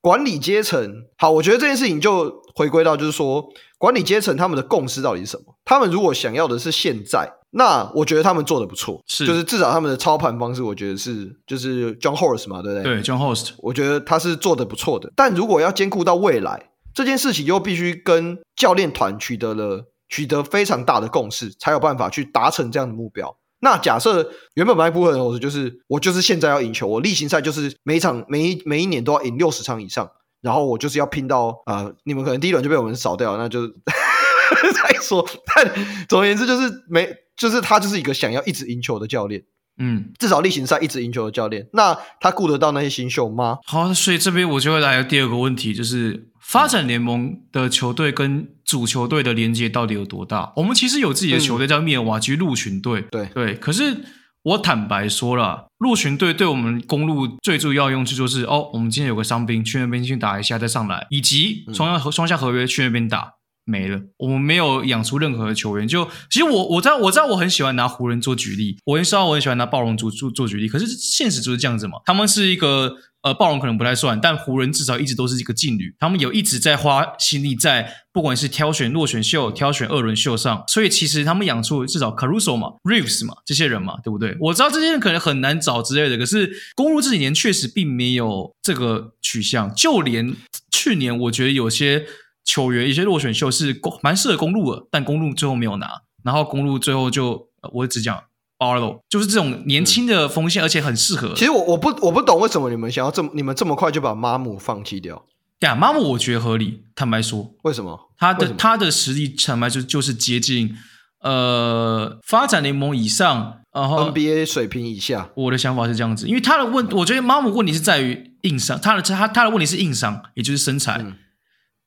管理阶层，好，我觉得这件事情就回归到就是说，管理阶层他们的共识到底是什么？他们如果想要的是现在。那我觉得他们做的不错，是就是至少他们的操盘方式，我觉得是就是 John Horst 嘛，对不对？对，John Horst，我觉得他是做的不错的。但如果要兼顾到未来这件事情，又必须跟教练团取得了取得非常大的共识，才有办法去达成这样的目标。那假设原本 Mike Budenholzer 就是我就是现在要赢球，我例行赛就是每一场每一每一年都要赢六十场以上，然后我就是要拼到啊、呃，你们可能第一轮就被我们扫掉，那就 再说。但总而言之，就是没。就是他就是一个想要一直赢球的教练，嗯，至少例行赛一直赢球的教练。那他顾得到那些新秀吗？好，所以这边我就会来第二个问题，就是发展联盟的球队跟主球队的连接到底有多大？我们其实有自己的球队叫密尔瓦基鹿群队，对对。可是我坦白说了，鹿群队对我们公路最主要用处就是，哦，我们今天有个伤兵去那边去打一下再上来，以及双向合双向合约去那边打。没了，我们没有养出任何的球员。就其实我我知道我知道我很喜欢拿湖人做举例，我也知道我很喜欢拿暴龙做做做举例。可是现实就是这样子嘛，他们是一个呃暴龙可能不太算，但湖人至少一直都是一个劲旅，他们有一直在花心力在不管是挑选落选秀、挑选二轮秀上，所以其实他们养出至少 Caruso 嘛、Reeves 嘛这些人嘛，对不对？我知道这些人可能很难找之类的，可是公鹿这几年确实并没有这个取向，就连去年我觉得有些。球员一些落选秀是蛮适合公路的，但公路最后没有拿，然后公路最后就我只讲 Barlow，就是这种年轻的锋线，嗯、而且很适合。其实我我不我不懂为什么你们想要这么你们这么快就把马姆放弃掉？对啊，马姆我觉得合理。坦白说，为什么他的他的实力坦白就就是接近呃发展联盟以上，然后 NBA 水平以下。我的想法是这样子，因为他的问，我觉得马姆问题是在于硬伤，他的他他的问题是硬伤，也就是身材。嗯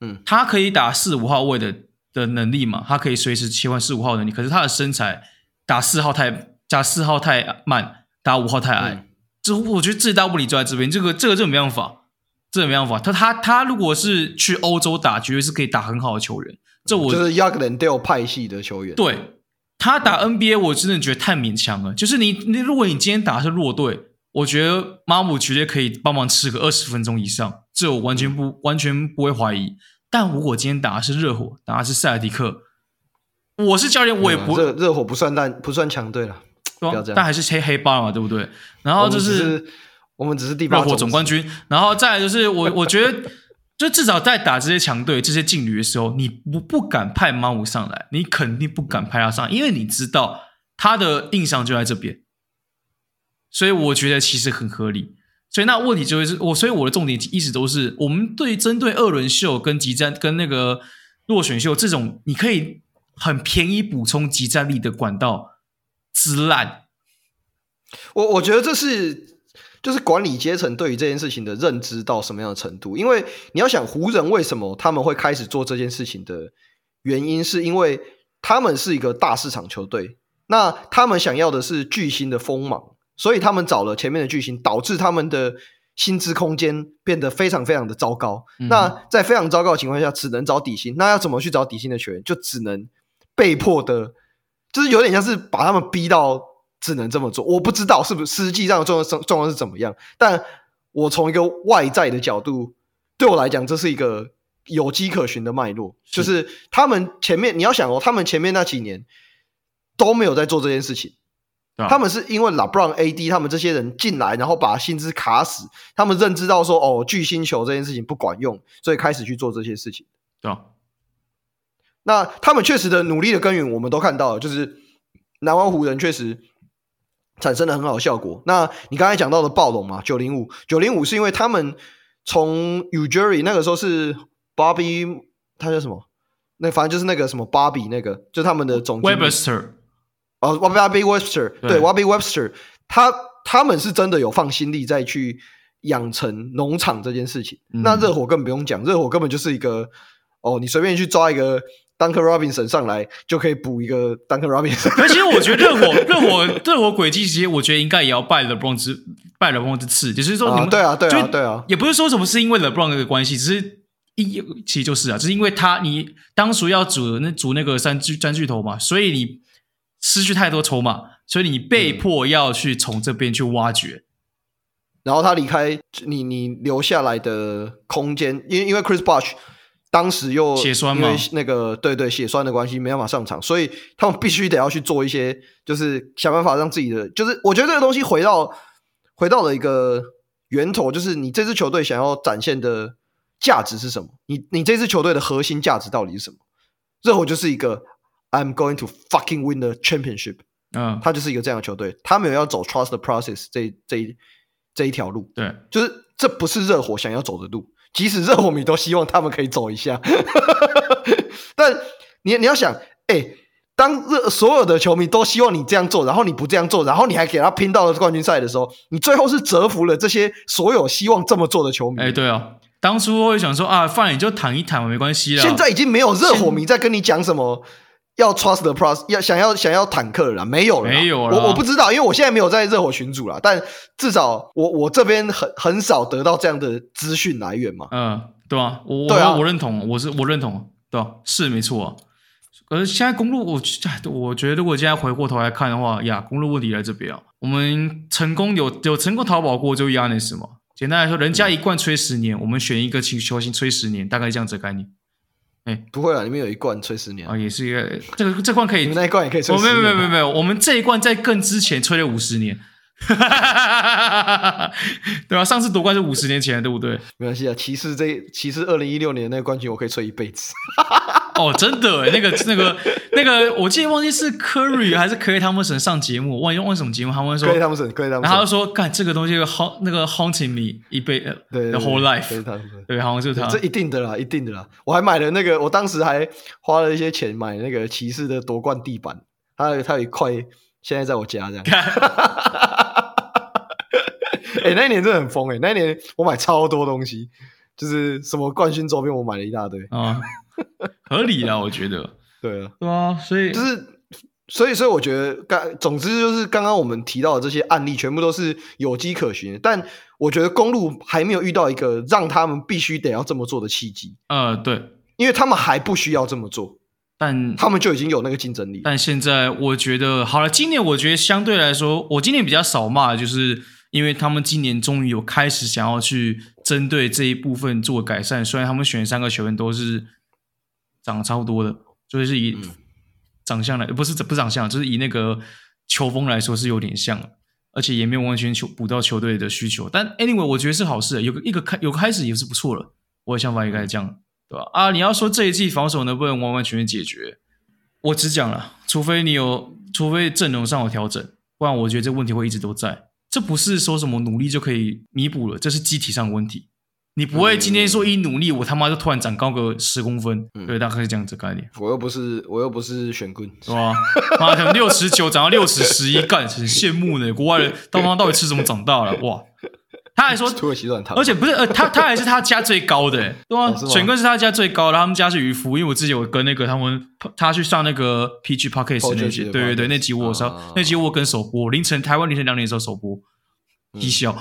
嗯，他可以打四五号位的的能力嘛？他可以随时切换四五号能力，可是他的身材打四号太加四号太慢，打五号太矮。这、嗯、我觉得最大问题就在这边。这个这个这没办法，这没办法。他他他如果是去欧洲打，绝对是可以打很好的球员。这我就是 Younglandale 派系的球员。对，他打 NBA，我真的觉得太勉强了。就是你你如果你今天打的是弱队，我觉得马姆绝对可以帮忙吃个二十分钟以上。这我完全不完全不会怀疑，但如果今天打的是热火，打的是塞尔迪克，我是教练，我也不热热火不算但不算强队了，但还是黑黑八嘛，对不对？然后就是我们只是第八热火总冠军，然后再来就是我我觉得，就至少在打这些强队、这些劲旅的时候，你不不敢派马武上来，你肯定不敢派他上，因为你知道他的印象就在这边，所以我觉得其实很合理。所以那问题就会是我，所以我的重点一直都是，我们对针对二轮秀跟集战跟那个落选秀这种，你可以很便宜补充集战力的管道之烂。我我觉得这是就是管理阶层对于这件事情的认知到什么样的程度？因为你要想湖人为什么他们会开始做这件事情的原因，是因为他们是一个大市场球队，那他们想要的是巨星的锋芒，所以他们找了前面的巨星，导致他们的薪资空间变得非常非常的糟糕。嗯、那在非常糟糕的情况下，只能找底薪。那要怎么去找底薪的球员？就只能被迫的，就是有点像是把他们逼到。只能这么做，我不知道是不是实际上状状状况是怎么样。但我从一个外在的角度，对我来讲，这是一个有迹可循的脉络。是就是他们前面你要想哦，他们前面那几年都没有在做这件事情。啊、他们是因为 LeBron、AD 他们这些人进来，然后把薪资卡死，他们认知到说哦，巨星球这件事情不管用，所以开始去做这些事情。对啊。那他们确实的努力的根源，我们都看到了，就是南湾湖人确实。产生了很好的效果。那你刚才讲到的暴龙嘛，九零五九零五是因为他们从 Ujiri 那个时候是 Bobby，他叫什么？那反正就是那个什么 Bobby 那个，就他们的总哦，Bobby Webster 对 w a b b y Webster，他他们是真的有放心力在去养成农场这件事情。嗯、那热火更不用讲，热火根本就是一个哦，你随便去抓一个。Duncan Robinson 上来就可以补一个 Duncan Robinson。可其实我觉得热火 热火热火轨迹，其实我觉得应该也要拜 LeBron 之拜 LeBron 之赐，就是说你们、啊、对啊对啊对啊，也不是说什么是因为 LeBron 的关系，只是一其实就是啊，就是因为他你当初要组那组那个三巨三巨头嘛，所以你失去太多筹码，所以你被迫要去从这边去挖掘，嗯、然后他离开你你留下来的空间，因为因为 Chris Bosh。当时又血栓嘛，因为那个对对血栓的关系没办法上场，所以他们必须得要去做一些，就是想办法让自己的，就是我觉得这个东西回到回到了一个源头，就是你这支球队想要展现的价值是什么？你你这支球队的核心价值到底是什么？热火就是一个 I'm going to fucking win the championship，嗯，他就是一个这样的球队，他没有要走 trust the process 这这一这一条路，对，就是这不是热火想要走的路。即使热火迷都希望他们可以走一下，但你你要想，哎、欸，当热所有的球迷都希望你这样做，然后你不这样做，然后你还给他拼到了冠军赛的时候，你最后是折服了这些所有希望这么做的球迷。哎、欸，对啊，当初会想说啊，反正你就躺一躺，没关系啦。现在已经没有热火迷在跟你讲什么。要 trust the process，要想要想要坦克了，没有了，没有了。我我不知道，因为我现在没有在热火群组了。但至少我我这边很很少得到这样的资讯来源嘛。嗯，对啊，我对啊，我认同，我是我认同，对啊，是没错啊。可是现在公路，我我觉得如果现在回过头来看的话，呀，公路问题在这边啊。我们成功有有成功逃跑过，就 Giannis 嘛。简单来说，人家一贯吹十年，嗯、我们选一个球星吹十年，大概这样子的概念。哎，欸、不会啊！里面有一罐吹十年啊，也是一个这个这罐可以，那一罐也可以吹十年。没有没有没有没有，我们这一罐在更之前吹了五十年，对吧？上次夺冠是五十年前，对不对？没关系啊，骑士这骑士二零一六年那个冠军，我可以吹一辈子。哦，真的诶，那个那个那个，我记得忘记是 Curry 还是 Klay Thompson 上节目，忘记忘记什么节目，他们说 Klay Thompson，Klay Thompson，然后他就说，干这个东西 haunt 那个 haunting me 一辈子，the whole life，对，好像就是他，这一定的啦，一定的啦。我还买了那个，我当时还花了一些钱买那个骑士的夺冠地板，它有它有一块，现在在我家这样。哎，那一年真的很疯诶，那一年我买超多东西，就是什么冠军周边，我买了一大堆啊。合理啊，我觉得，对啊，对啊，所以就是，所以，所以我觉得，刚，总之就是刚刚我们提到的这些案例，全部都是有迹可循。但我觉得公路还没有遇到一个让他们必须得要这么做的契机。呃，对，因为他们还不需要这么做，但他们就已经有那个竞争力。但现在我觉得，好了，今年我觉得相对来说，我今年比较少骂，就是因为他们今年终于有开始想要去针对这一部分做改善。虽然他们选三个球员都是。长得差不多的，就是以长相来，嗯、不是不长相，就是以那个球风来说是有点像，而且也没有完全球补到球队的需求。但 anyway，我觉得是好事，有个一个开有个开始也是不错了。我的想法应该是这样，对吧？啊，你要说这一季防守能不能完完全全解决，我只讲了，除非你有，除非阵容上有调整，不然我觉得这问题会一直都在。这不是说什么努力就可以弥补了，这是机体上的问题。你不会今天说一努力，嗯、我他妈就突然长高个十公分，嗯、对，大概是这样子概念。我又不是，我又不是选棍，是吧？妈的，六尺九长到六尺十一，干很羡慕呢。国外的他妈到底吃什么长大了？哇！他还说土耳其软糖，而且不是呃，他他还是他家最高的，对吧？选棍是他家最高的，他们家是渔夫。因为我之前有跟那个他们，他去上那个 PG Podcast 那集，对对对，那集我上，啊、那集我跟首播凌晨台湾凌晨两点的时候首播，低笑。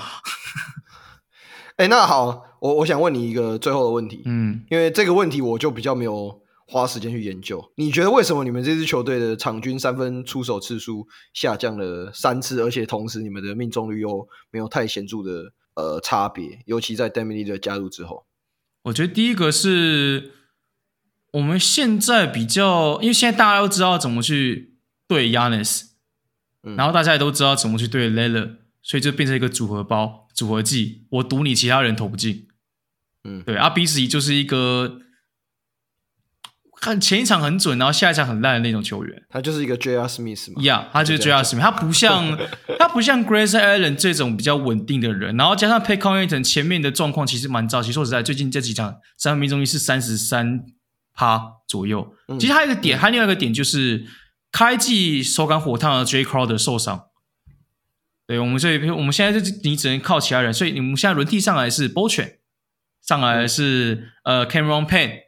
哎，那好。我我想问你一个最后的问题，嗯，因为这个问题我就比较没有花时间去研究。你觉得为什么你们这支球队的场均三分出手次数下降了三次，而且同时你们的命中率又没有太显著的呃差别？尤其在 Damian Lillard 加入之后，我觉得第一个是我们现在比较，因为现在大家都知道怎么去对 Giannis，嗯，然后大家也都知道怎么去对 Lillard，所以就变成一个组合包、组合技。我赌你其他人投不进。嗯，对，阿比斯伊就是一个看前一场很准，然后下一场很烂的那种球员。他就是一个 J.R. Smith 嘛。Yeah，他就是 J.R. Smith，他不像 他不像 Grayson Allen 这种比较稳定的人。然后加上 Pat Connaughton 前面的状况其实蛮糟。其实说实在，最近这几场三分命中率是三十三趴左右。嗯、其实还有一个点，还有另外一个点就是开季手感火烫的 Jae Crowder 受伤。对，我们所以我们现在就你只能靠其他人，所以你们现在轮替上来是 Bochen 上来是呃 Cameron Payne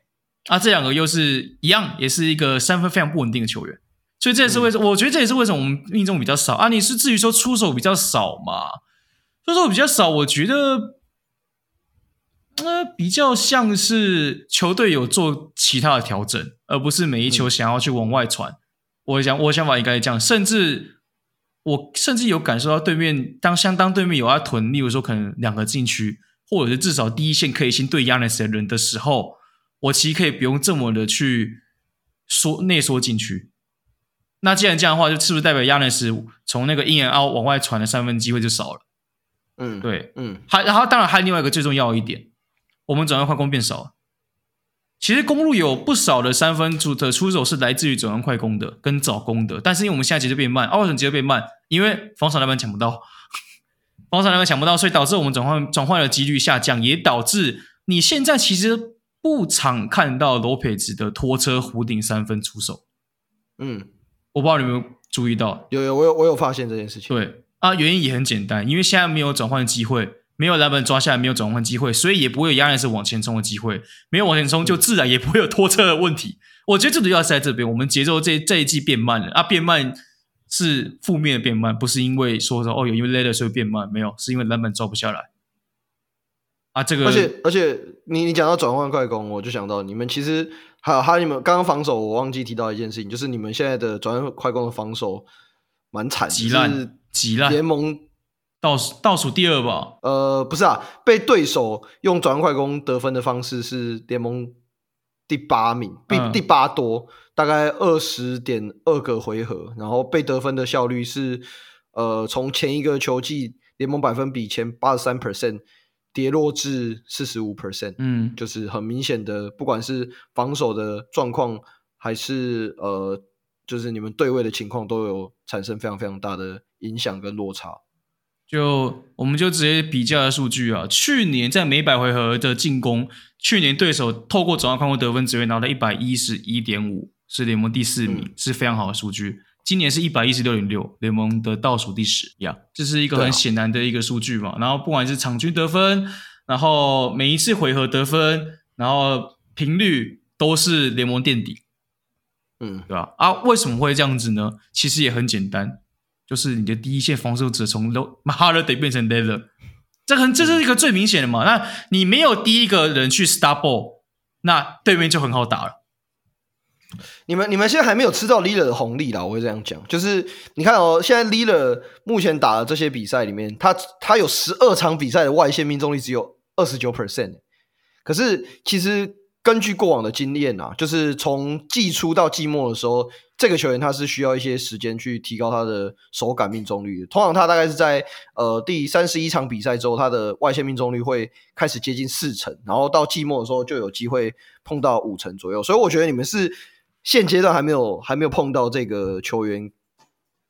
啊，这两个又是一样，也是一个三分非常不稳定的球员，所以这也是为什么，嗯、我觉得这也是为什么我们命中比较少啊。你是至于说出手比较少嘛？出手比较少，我觉得呃比较像是球队有做其他的调整，而不是每一球想要去往外传。嗯、我想我想法应该是这样，甚至我甚至有感受到对面当相当对面有阿屯，例如说可能两个禁区。或者是至少第一线可以先对 Giannis 的人的时候，我其实可以不用这么的去缩内缩进去。那既然这样的话，就是不是代表 Giannis 从那个 in and out 往外传的三分机会就少了？嗯，对，嗯，还然后当然还有另外一个最重要一点，我们转换快攻变少了。其实公路有不少的三分出的出手是来自于转换快攻的跟早攻的，但是因为我们现在节奏变慢，奥尔顿节奏变慢，因为防守篮板抢不到。防守篮板抢不到，所以导致我们转换转换的几率下降，也导致你现在其实不常看到罗佩兹的拖车弧顶三分出手。嗯，我不知道你有没有注意到？有有，我有我有发现这件事情。对啊，原因也很简单，因为现在没有转换机会，没有篮板抓下来，没有转换机会，所以也不会有亚尼斯往前冲的机会，没有往前冲，就自然也不会有拖车的问题。嗯、我觉得最主要是在这边，我们节奏这这一季变慢了啊，变慢。是负面的变慢，不是因为说说哦，有因为 Lillard 所以变慢，没有，是因为篮板抓不下来啊。这个，而且而且你你讲到转换快攻，我就想到你们其实还有还有你们刚刚防守，我忘记提到一件事情，就是你们现在的转换快攻的防守蛮惨，极烂，极烂，联盟倒数倒数第二吧？呃，不是啊，被对手用转换快攻得分的方式是联盟第八名，第、嗯、第八多。大概二十点二个回合，然后被得分的效率是，呃，从前一个球季联盟百分比前八十三 percent 跌落至四十五 percent，嗯，就是很明显的，不管是防守的状况，还是呃，就是你们对位的情况，都有产生非常非常大的影响跟落差。就我们就直接比较数据啊，去年在每百回合的进攻，去年对手透过转换快攻得分只会拿到一百一十一点五。是联盟第四名，嗯、是非常好的数据。今年是一百一十六点六，联盟的倒数第十呀，这是一个很显然的一个数据嘛。啊、然后不管是场均得分，然后每一次回合得分，然后频率都是联盟垫底，嗯，对吧？啊，为什么会这样子呢？其实也很简单，就是你的第一线防守者从 Holiday 变成 Lillard，这很这是一个最明显的嘛。那你没有第一个人去 stop ball，那对面就很好打了。你们你们现在还没有吃到 Lila 的红利啦，我会这样讲，就是你看哦，现在 Lila 目前打的这些比赛里面，他他有十二场比赛的外线命中率只有二十九 percent，可是其实根据过往的经验啊，就是从季初到季末的时候，这个球员他是需要一些时间去提高他的手感命中率的。通常他大概是在呃第三十一场比赛之后，他的外线命中率会开始接近四成，然后到季末的时候就有机会碰到五成左右。所以我觉得你们是。现阶段还没有还没有碰到这个球员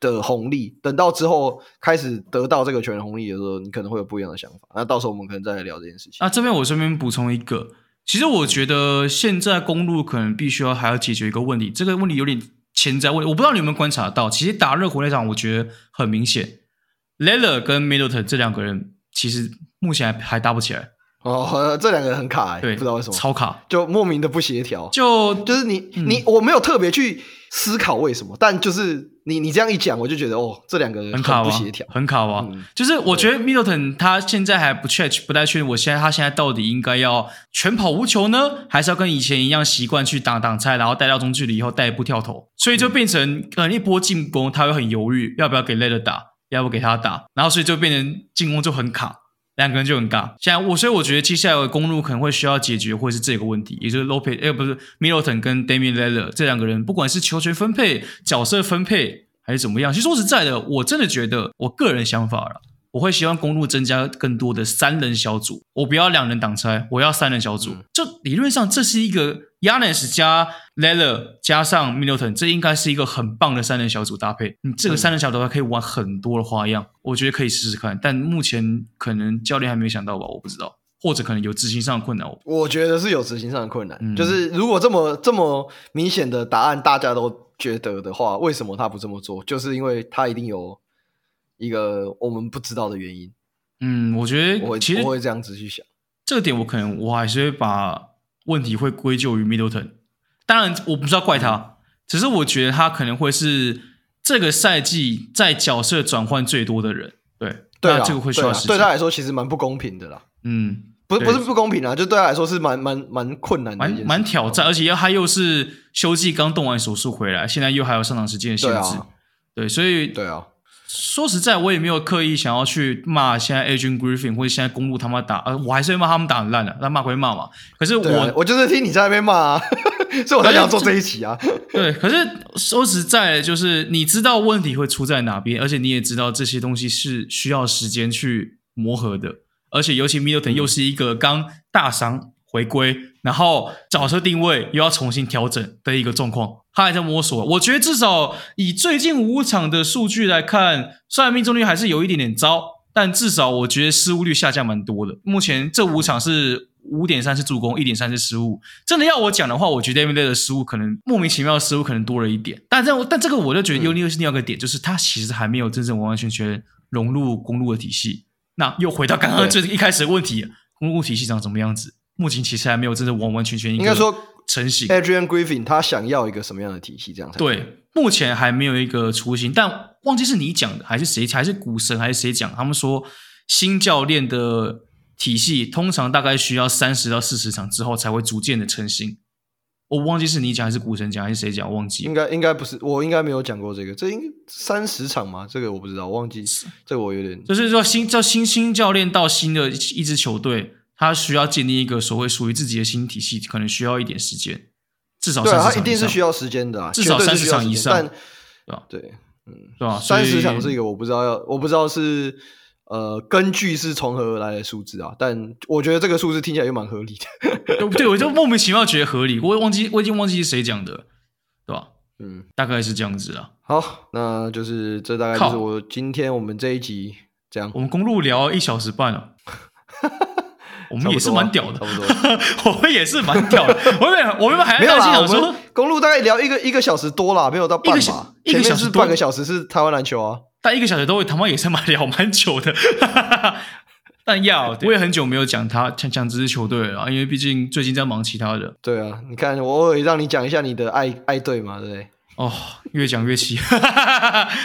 的红利，等到之后开始得到这个球员红利的时候，你可能会有不一样的想法。那到时候我们可能再来聊这件事情。那这边我顺便补充一个，其实我觉得现在公路可能必须要还要解决一个问题，这个问题有点潜在问题，我不知道你有没有观察到。其实打热火那场，我觉得很明显 l e l l e r 跟 Middleton 这两个人其实目前还还搭不起来。哦，这两个人很卡哎，对，不知道为什么。超卡，就莫名的不协调。就就是你、嗯、你我没有特别去思考为什么，但就是你你这样一讲，我就觉得哦，这两个人很卡不协调，很卡哇。嗯、就是我觉得 Middleton 他现在还不确不太确定，我现在他现在到底应该要全跑无球呢，还是要跟以前一样习惯去挡挡拆，然后带到中距离以后带一步跳投，所以就变成可能一波进攻他会很犹豫，要不要给 Lillard 打，要不给他打，然后所以就变成进攻就很卡。两个人就很尬，现在我所以我觉得接下来的公路可能会需要解决，或是这个问题，也就是 Lopez，哎，不是 Middleton 跟 Damian l e l l e r 这两个人，不管是球权分配、角色分配还是怎么样，其实说实在的，我真的觉得，我个人想法了，我会希望公路增加更多的三人小组，我不要两人挡拆，我要三人小组，就理论上这是一个。Giannis 加 Lillard 加上 Middleton，这应该是一个很棒的三人小组搭配。你这个三人小组还可以玩很多的花样，我觉得可以试试看。但目前可能教练还没想到吧，我不知道，或者可能有执行上的困难。我觉得是有执行上的困难，嗯、就是如果这么这么明显的答案大家都觉得的话，为什么他不这么做？就是因为他一定有一个我们不知道的原因。嗯，我觉得我其实我会这样子去想这个点，我可能我还是会把。问题会归咎于 Middleton，当然我不知道怪他，只是我觉得他可能会是这个赛季在角色转换最多的人。对，对啊，这个会需要时间。对他来说其实蛮不公平的啦。嗯，不不是不公平啊，就对他来说是蛮蛮蛮困难的，蛮蛮挑战，而且他又是休季刚动完手术回来，现在又还有上场时间的限制。对啊，对，所以对啊。说实在，我也没有刻意想要去骂现在 Adrian Griffin 或者现在公路他妈打，呃，我还是会骂他们打很烂的，那骂归骂嘛。可是我、啊、我就是听你在那边骂啊，所以我才想做这一期啊。对，可是说实在，就是你知道问题会出在哪边，而且你也知道这些东西是需要时间去磨合的，而且尤其 Middleton 又是一个刚大伤回归，然后角色定位又要重新调整的一个状况。他还在摸索，我觉得至少以最近五场的数据来看，虽然命中率还是有一点点糟，但至少我觉得失误率下降蛮多的。目前这五场是五点三次助攻，一点三次失误。真的要我讲的话，我觉得 Damian Lillard 的失误可能莫名其妙的失误可能多了一点。但这但这个我就觉得 u n i 是另外一个点，就是他其实还没有真正完完全全融入公路的体系。那又回到刚刚最一开始的问题，公路体系长什么样子？目前其实还没有真正完完全全应该说。成型，Adrian Griffin 他想要一个什么样的体系？这样才对。目前还没有一个雏形，但忘记是你讲的还是谁，还是股神还是谁讲？他们说新教练的体系通常大概需要三十到四十场之后才会逐渐的成型。我忘记是你讲还是股神讲还是谁讲？忘记应该应该不是，我应该没有讲过这个。这应该三十场吗？这个我不知道，我忘记。这个我有点就是说新叫新新教练到新的一支球队。他需要建立一个所谓属于自己的新体系，可能需要一点时间，至少三十场以上。对，他一定是需要时间的，啊，至少三十场以上。但对吧？对，嗯，对吧？三十场是一个我不知道要，我不知道是呃根据是从何而来的数字啊，但我觉得这个数字听起来又蛮合理的。对，我就莫名其妙觉得合理，我也忘记我已经忘记是谁讲的，对吧？嗯，大概是这样子啊。好，那就是这大概就是我今天我们这一集这样。我们公路聊一小时半了。我们也是蛮屌的，差不多。我们也是蛮屌的。我们我们还没有想说，公路大概聊一个一个小时多啦，没有到半吧。一个小时半个小时是台湾篮球啊，但一个小时都会他妈也是蛮聊蛮久的。但要我也很久没有讲他讲讲这支球队了，因为毕竟最近在忙其他的。对啊，你看我偶尔让你讲一下你的爱爱队嘛，对不对？哦，越讲越气，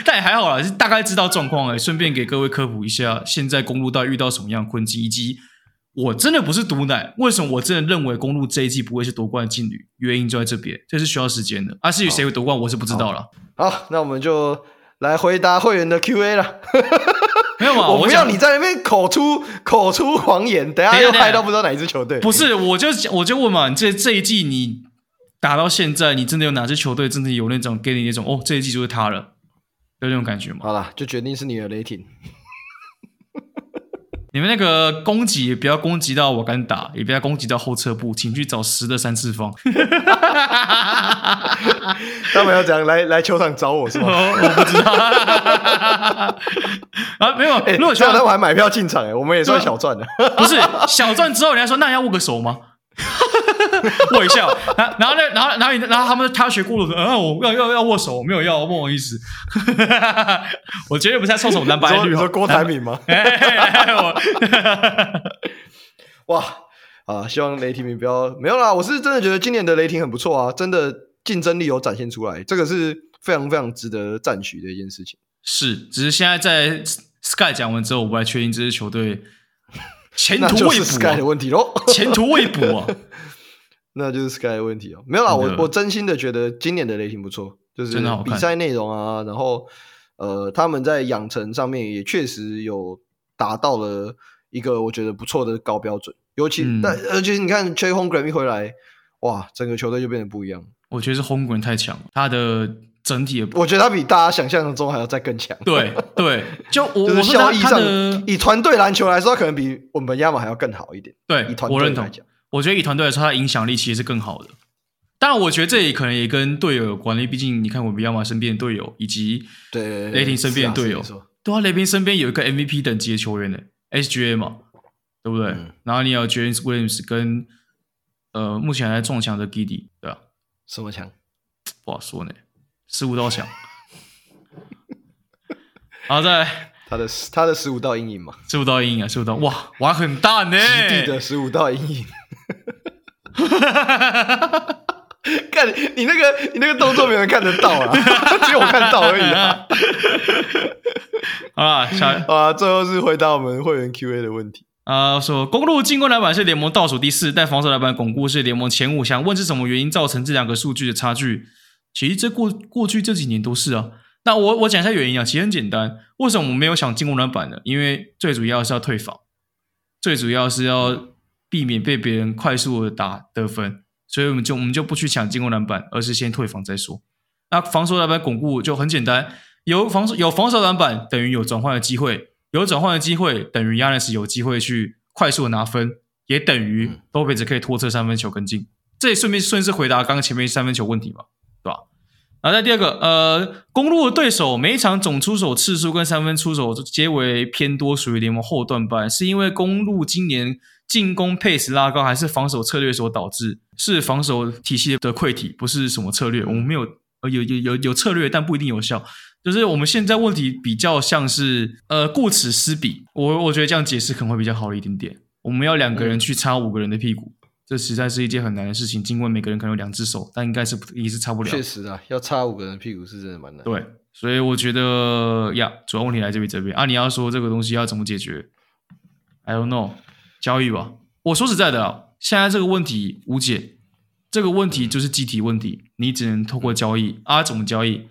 但也还好啦，大概知道状况哎。顺便给各位科普一下，现在公路到底遇到什么样的困境，以及。我真的不是毒奶，为什么我真的认为公路这一季不会是夺冠的劲旅？原因就在这边，这是需要时间的。啊，至于谁会夺冠，我是不知道了。好，那我们就来回答会员的 Q&A 了。没有嘛？我不要你在那边口出口出狂言，等下又害到不知道哪一支球队。不是，我就我就问嘛，你这这一季你打到现在，你真的有哪支球队真的有那种给你那种哦，这一季就是他了，有那种感觉吗？好了，就决定是你的雷霆。你们那个攻击也不要攻击到我敢打，也不要攻击到后撤步，请去找十的三次方。他们要讲来来球场找我是吗？我不知道 啊，没有。如果球场他们还买票进场，哎，我们也算小赚的。不是小赚之后，人家说那要握个手吗？握一下，然然后呢，然后然后然后他们他学过了说，嗯，我要要要握手，我没有要，不好意思。我绝对不是在凑什么蓝白绿。你说郭台铭吗？哇啊！希望雷霆们不要没有啦。我是真的觉得今年的雷霆很不错啊，真的竞争力有展现出来，这个是非常非常值得赞许的一件事情。是，只是现在在 Sky 讲完之后，我不太确定这支球队前途未卜、啊、Sky 的问题喽，前途未卜啊，那就是 Sky 的问题哦。没有啦，我我真心的觉得今年的雷霆不错，就是比赛内容啊，然后呃，他们在养成上面也确实有达到了。一个我觉得不错的高标准，尤其、嗯、但而且你看 Chet Holmgren 一回来，哇，整个球队就变得不一样。我觉得是 Holmgren 太强，他的整体，我觉得他比大家想象中还要再更强。对 对，就我我是效益上，以团队篮球来说，可能比我们亚马还要更好一点。对，以团队来讲，我觉得以团队来说，他的影响力其实是更好的。当然，我觉得这也可能也跟队友有关系，毕竟你看我们亚马身边的队友，以及对雷霆身边的队友，对啊，雷霆身边有一个 MVP 等级的球员呢，SGA 嘛。对不对？嗯、然后你有 James Williams 跟呃，目前还在撞墙的 Giddey，对吧？什么墙？不好说呢，十五道墙。好，再来他的他的十五道阴影嘛？十五道阴影啊，十五道哇，玩很大呢。基地的十五道阴影。看你那个你那个动作，没有人看得到啊，只有我看到而已啊。好了，小啊，最后是回答我们会员 Q&A 的问题。啊、呃，说公路进攻篮板是联盟倒数第四，但防守篮板巩固是联盟前五。想问是什么原因造成这两个数据的差距？其实这过过去这几年都是啊。那我我讲一下原因啊，其实很简单，为什么我们没有想进攻篮板呢？因为最主要是要退防，最主要是要避免被别人快速的打得分，所以我们就我们就不去抢进攻篮板，而是先退防再说。那防守篮板巩固就很简单，有防守有防守篮板等于有转换的机会。有转换的机会，等于 Giannis 有机会去快速的拿分，也等于 Lopez 可以拖车三分球跟进。这也顺便顺势回答刚刚前面三分球问题嘛，对吧？然后再第二个，呃，公路的对手每一场总出手次数跟三分出手皆为偏多，属于联盟后段班，是因为公路今年进攻 pace 拉高，还是防守策略所导致？是防守体系的溃体，不是什么策略。我们没有，呃，有有有有策略，但不一定有效。就是我们现在问题比较像是呃顾此失彼，我我觉得这样解释可能会比较好一点点。我们要两个人去插五个人的屁股，嗯、这实在是一件很难的事情。尽管每个人可能有两只手，但应该是也是插不了。确实啊，要插五个人的屁股是真的蛮难。对，所以我觉得呀，主要问题来自于这边啊。你要说这个东西要怎么解决？I don't know，交易吧。我说实在的啊，现在这个问题无解，这个问题就是机体问题，你只能透过交易啊，怎么交易？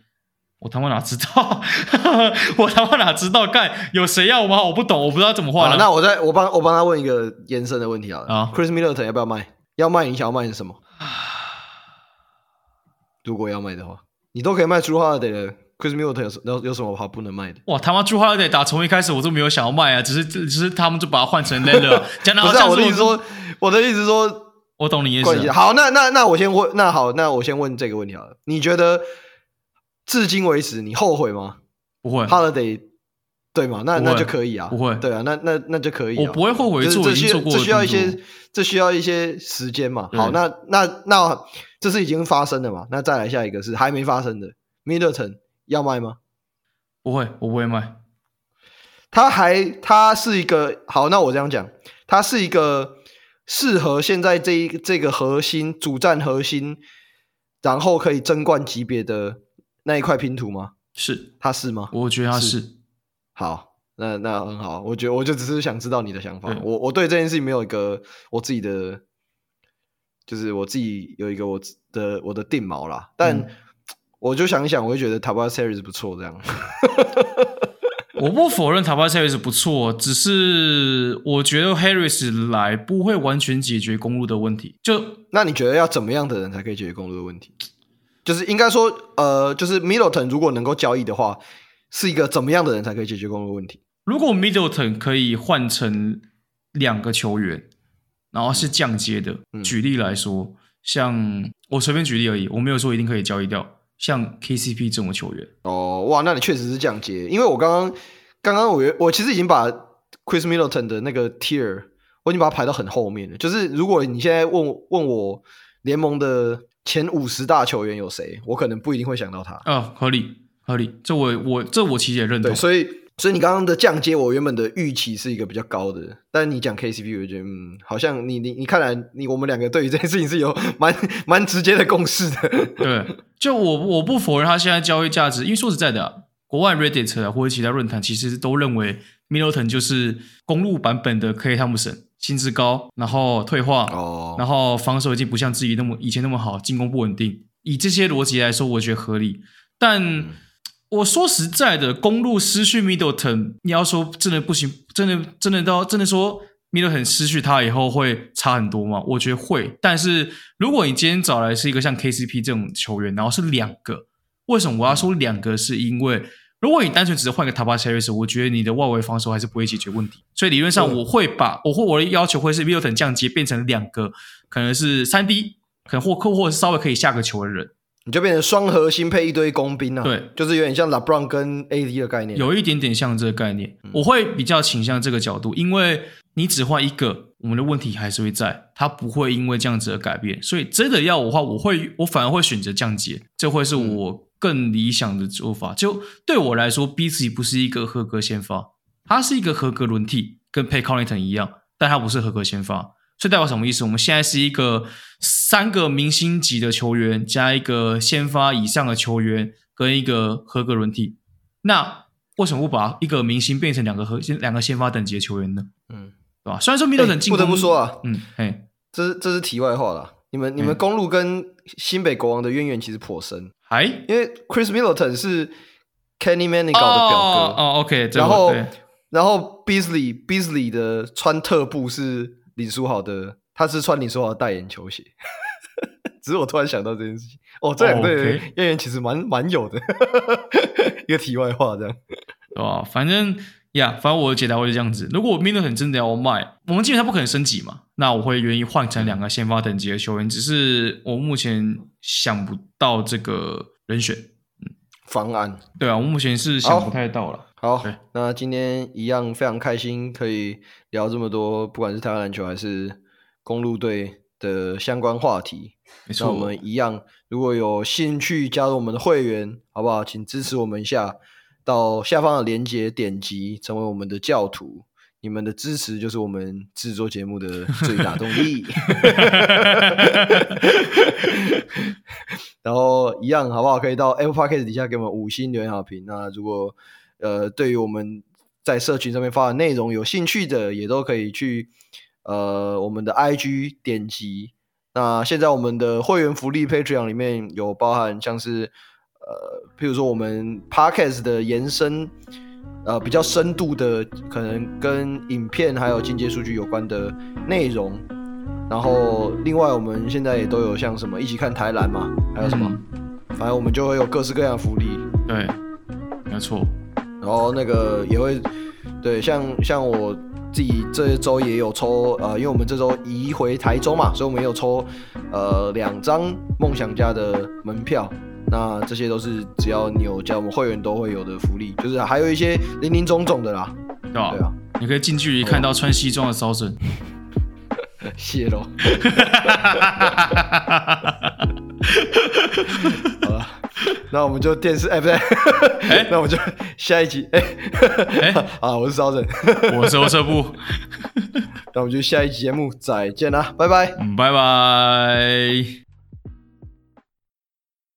我他妈哪知道？我他妈哪知道？干有谁要吗？我不懂，我不知道怎么换了。那我再我帮我帮他问一个延伸的问题好了啊。Chris Middleton 要不要卖？要卖，你想要卖是什么？如果要卖的话，你都可以卖 Holiday 的。Chris Middleton 有有有什么好不能卖的？哇，他妈 Jrue Holiday 打从一开始我都没有想要卖啊，只是只是他们就把它换成 讲到好像是我的意思说，我的意思说，我懂你意思。好，那那那我先问，那好，那我先问这个问题好了，你觉得？至今为止，你后悔吗？不会，Holiday 对吗？那那就可以啊，不会，对啊，那那那就可以。我不会后悔做，这些这需要一些，这需要一些时间嘛。好，那那那这是已经发生了嘛？那再来下一个是还没发生的，Middleton 要卖吗？不会，我不会卖。他还他是一个好，那我这样讲，他是一个适合现在这一这个核心主战核心，然后可以争冠级别的。那一块拼图吗？是，他是吗？我觉得他是。是好，那那很好。我觉得我就只是想知道你的想法。我我对这件事情没有一个我自己的，就是我自己有一个我的我的定锚啦。但、嗯、我就想一想，我就觉得 Tobias Harris 不错。这样，我不否认 Tobias Harris 不错，只是我觉得 Harris 来不会完全解决公路的问题。就那你觉得要怎么样的人才可以解决公路的问题？就是应该说，呃，就是 Middleton 如果能够交易的话，是一个怎么样的人才可以解决公路问题？如果 Middleton 可以换成两个球员，然后是降阶的，嗯、举例来说，像我随便举例而已，我没有说一定可以交易掉。像 KCP 这种球员。哦，哇，那你确实是降阶，因为我刚刚刚刚我我其实已经把 Chris Middleton 的那个 tier 我已经把它排到很后面了。就是如果你现在问问我联盟的前五十大球员有谁，我可能不一定会想到他。哦，合理合理，这我我这我其实也认同。对，所以。所以你刚刚的降阶，我原本的预期是一个比较高的，但你讲 KCP，我觉得嗯，好像你你你看来你我们两个对于这件事情是有 蛮蛮直接的共识的。对，就我我不否认他现在交易价值，因为说实在的、啊，国外 Reddit 啊或者其他论坛其实都认为 Middleton 就是公路版本的 Klay Thompson，薪资高，然后退化，哦，然后防守已经不像自己那么以前那么好，进攻不稳定。以这些逻辑来说，我觉得合理，但。嗯我说实在的，公路失去 Middleton，你要说真的不行，真的真的到真的说 Middleton 失去他以后会差很多吗？我觉得会。但是如果你今天找来是一个像 KCP 这种球员，然后是两个，为什么我要说两个？是因为如果你单纯只是换个 Tobias Harris，我觉得你的外围防守还是不会解决问题。所以理论上我会把我会我的要求会是 Middleton 降级变成两个，可能是三 D，可能或客或者是稍微可以下个球的人。你就变成双核心配一堆工兵啊？对，就是有点像 LeBron 跟 AD 的概念，有一点点像这个概念。嗯、我会比较倾向这个角度，因为你只换一个，我们的问题还是会在，它不会因为这样子而改变。所以真的要我的话，我会我反而会选择降解，这会是我更理想的做法。嗯、就对我来说，Beasley 不是一个合格先发，它是一个合格轮替，跟 Pat Connaughton 一样，但它不是合格先发。这代表什么意思？我们现在是一个三个明星级的球员，加一个先发以上的球员，跟一个合格轮替。那为什么不把一个明星变成两个核心、两个先发等级的球员呢？嗯，对吧？虽然说米德顿进攻，不得不说啊，嗯，嘿，这是这是题外话了。你们你们公路跟新北国王的渊源其实颇深，还因为 Chris Middleton 是 Kenny Manigault 的表哥哦，OK，然后然后 Beasley Beasley 的穿特步是。林书豪的，他是穿林书豪的代言球鞋，只是我突然想到这件事情。哦，这两队的渊源其实蛮蛮有的，一个题外话这样，对吧？反正呀，反正我的解答会是这样子。如果我 Middleton 真的要卖，我们基本上不可能升级嘛，那我会愿意换成两个先发等级的球员，只是我目前想不到这个人选嗯方案。对啊，我目前是想不太到了。好，那今天一样非常开心，可以聊这么多，不管是台湾篮球还是公路队的相关话题。没错，那我们一样，如果有兴趣加入我们的会员，好不好？请支持我们一下，到下方的链接点击成为我们的教徒。你们的支持就是我们制作节目的最大动力。然后一样，好不好？可以到 Apple Podcast 底下给我们五星留言好评。那如果呃，对于我们在社群上面发的内容有兴趣的，也都可以去呃我们的 IG 点击。那现在我们的会员福利 Patreon 里面有包含像是呃，譬如说我们 Podcast 的延伸，呃，比较深度的，可能跟影片还有进阶数据有关的内容。然后另外我们现在也都有像什么一起看台篮嘛，还有什么，嗯、反正我们就会有各式各样的福利。对，没错。然后那个也会，对，像像我自己这周也有抽，呃，因为我们这周移回台中嘛，所以我们也有抽，呃，两张梦想家的门票。那这些都是只要你有加我们会员都会有的福利，就是还有一些林林总总的啦。对啊，对啊，你可以近距离看到穿西装的骚神。谢喽。好了。那我们就电视哎，不对，哎，那我们就下一集哎，哎，啊，我是烧人，我是欧社部，那我们就下一集节目再见啦，拜拜，拜拜。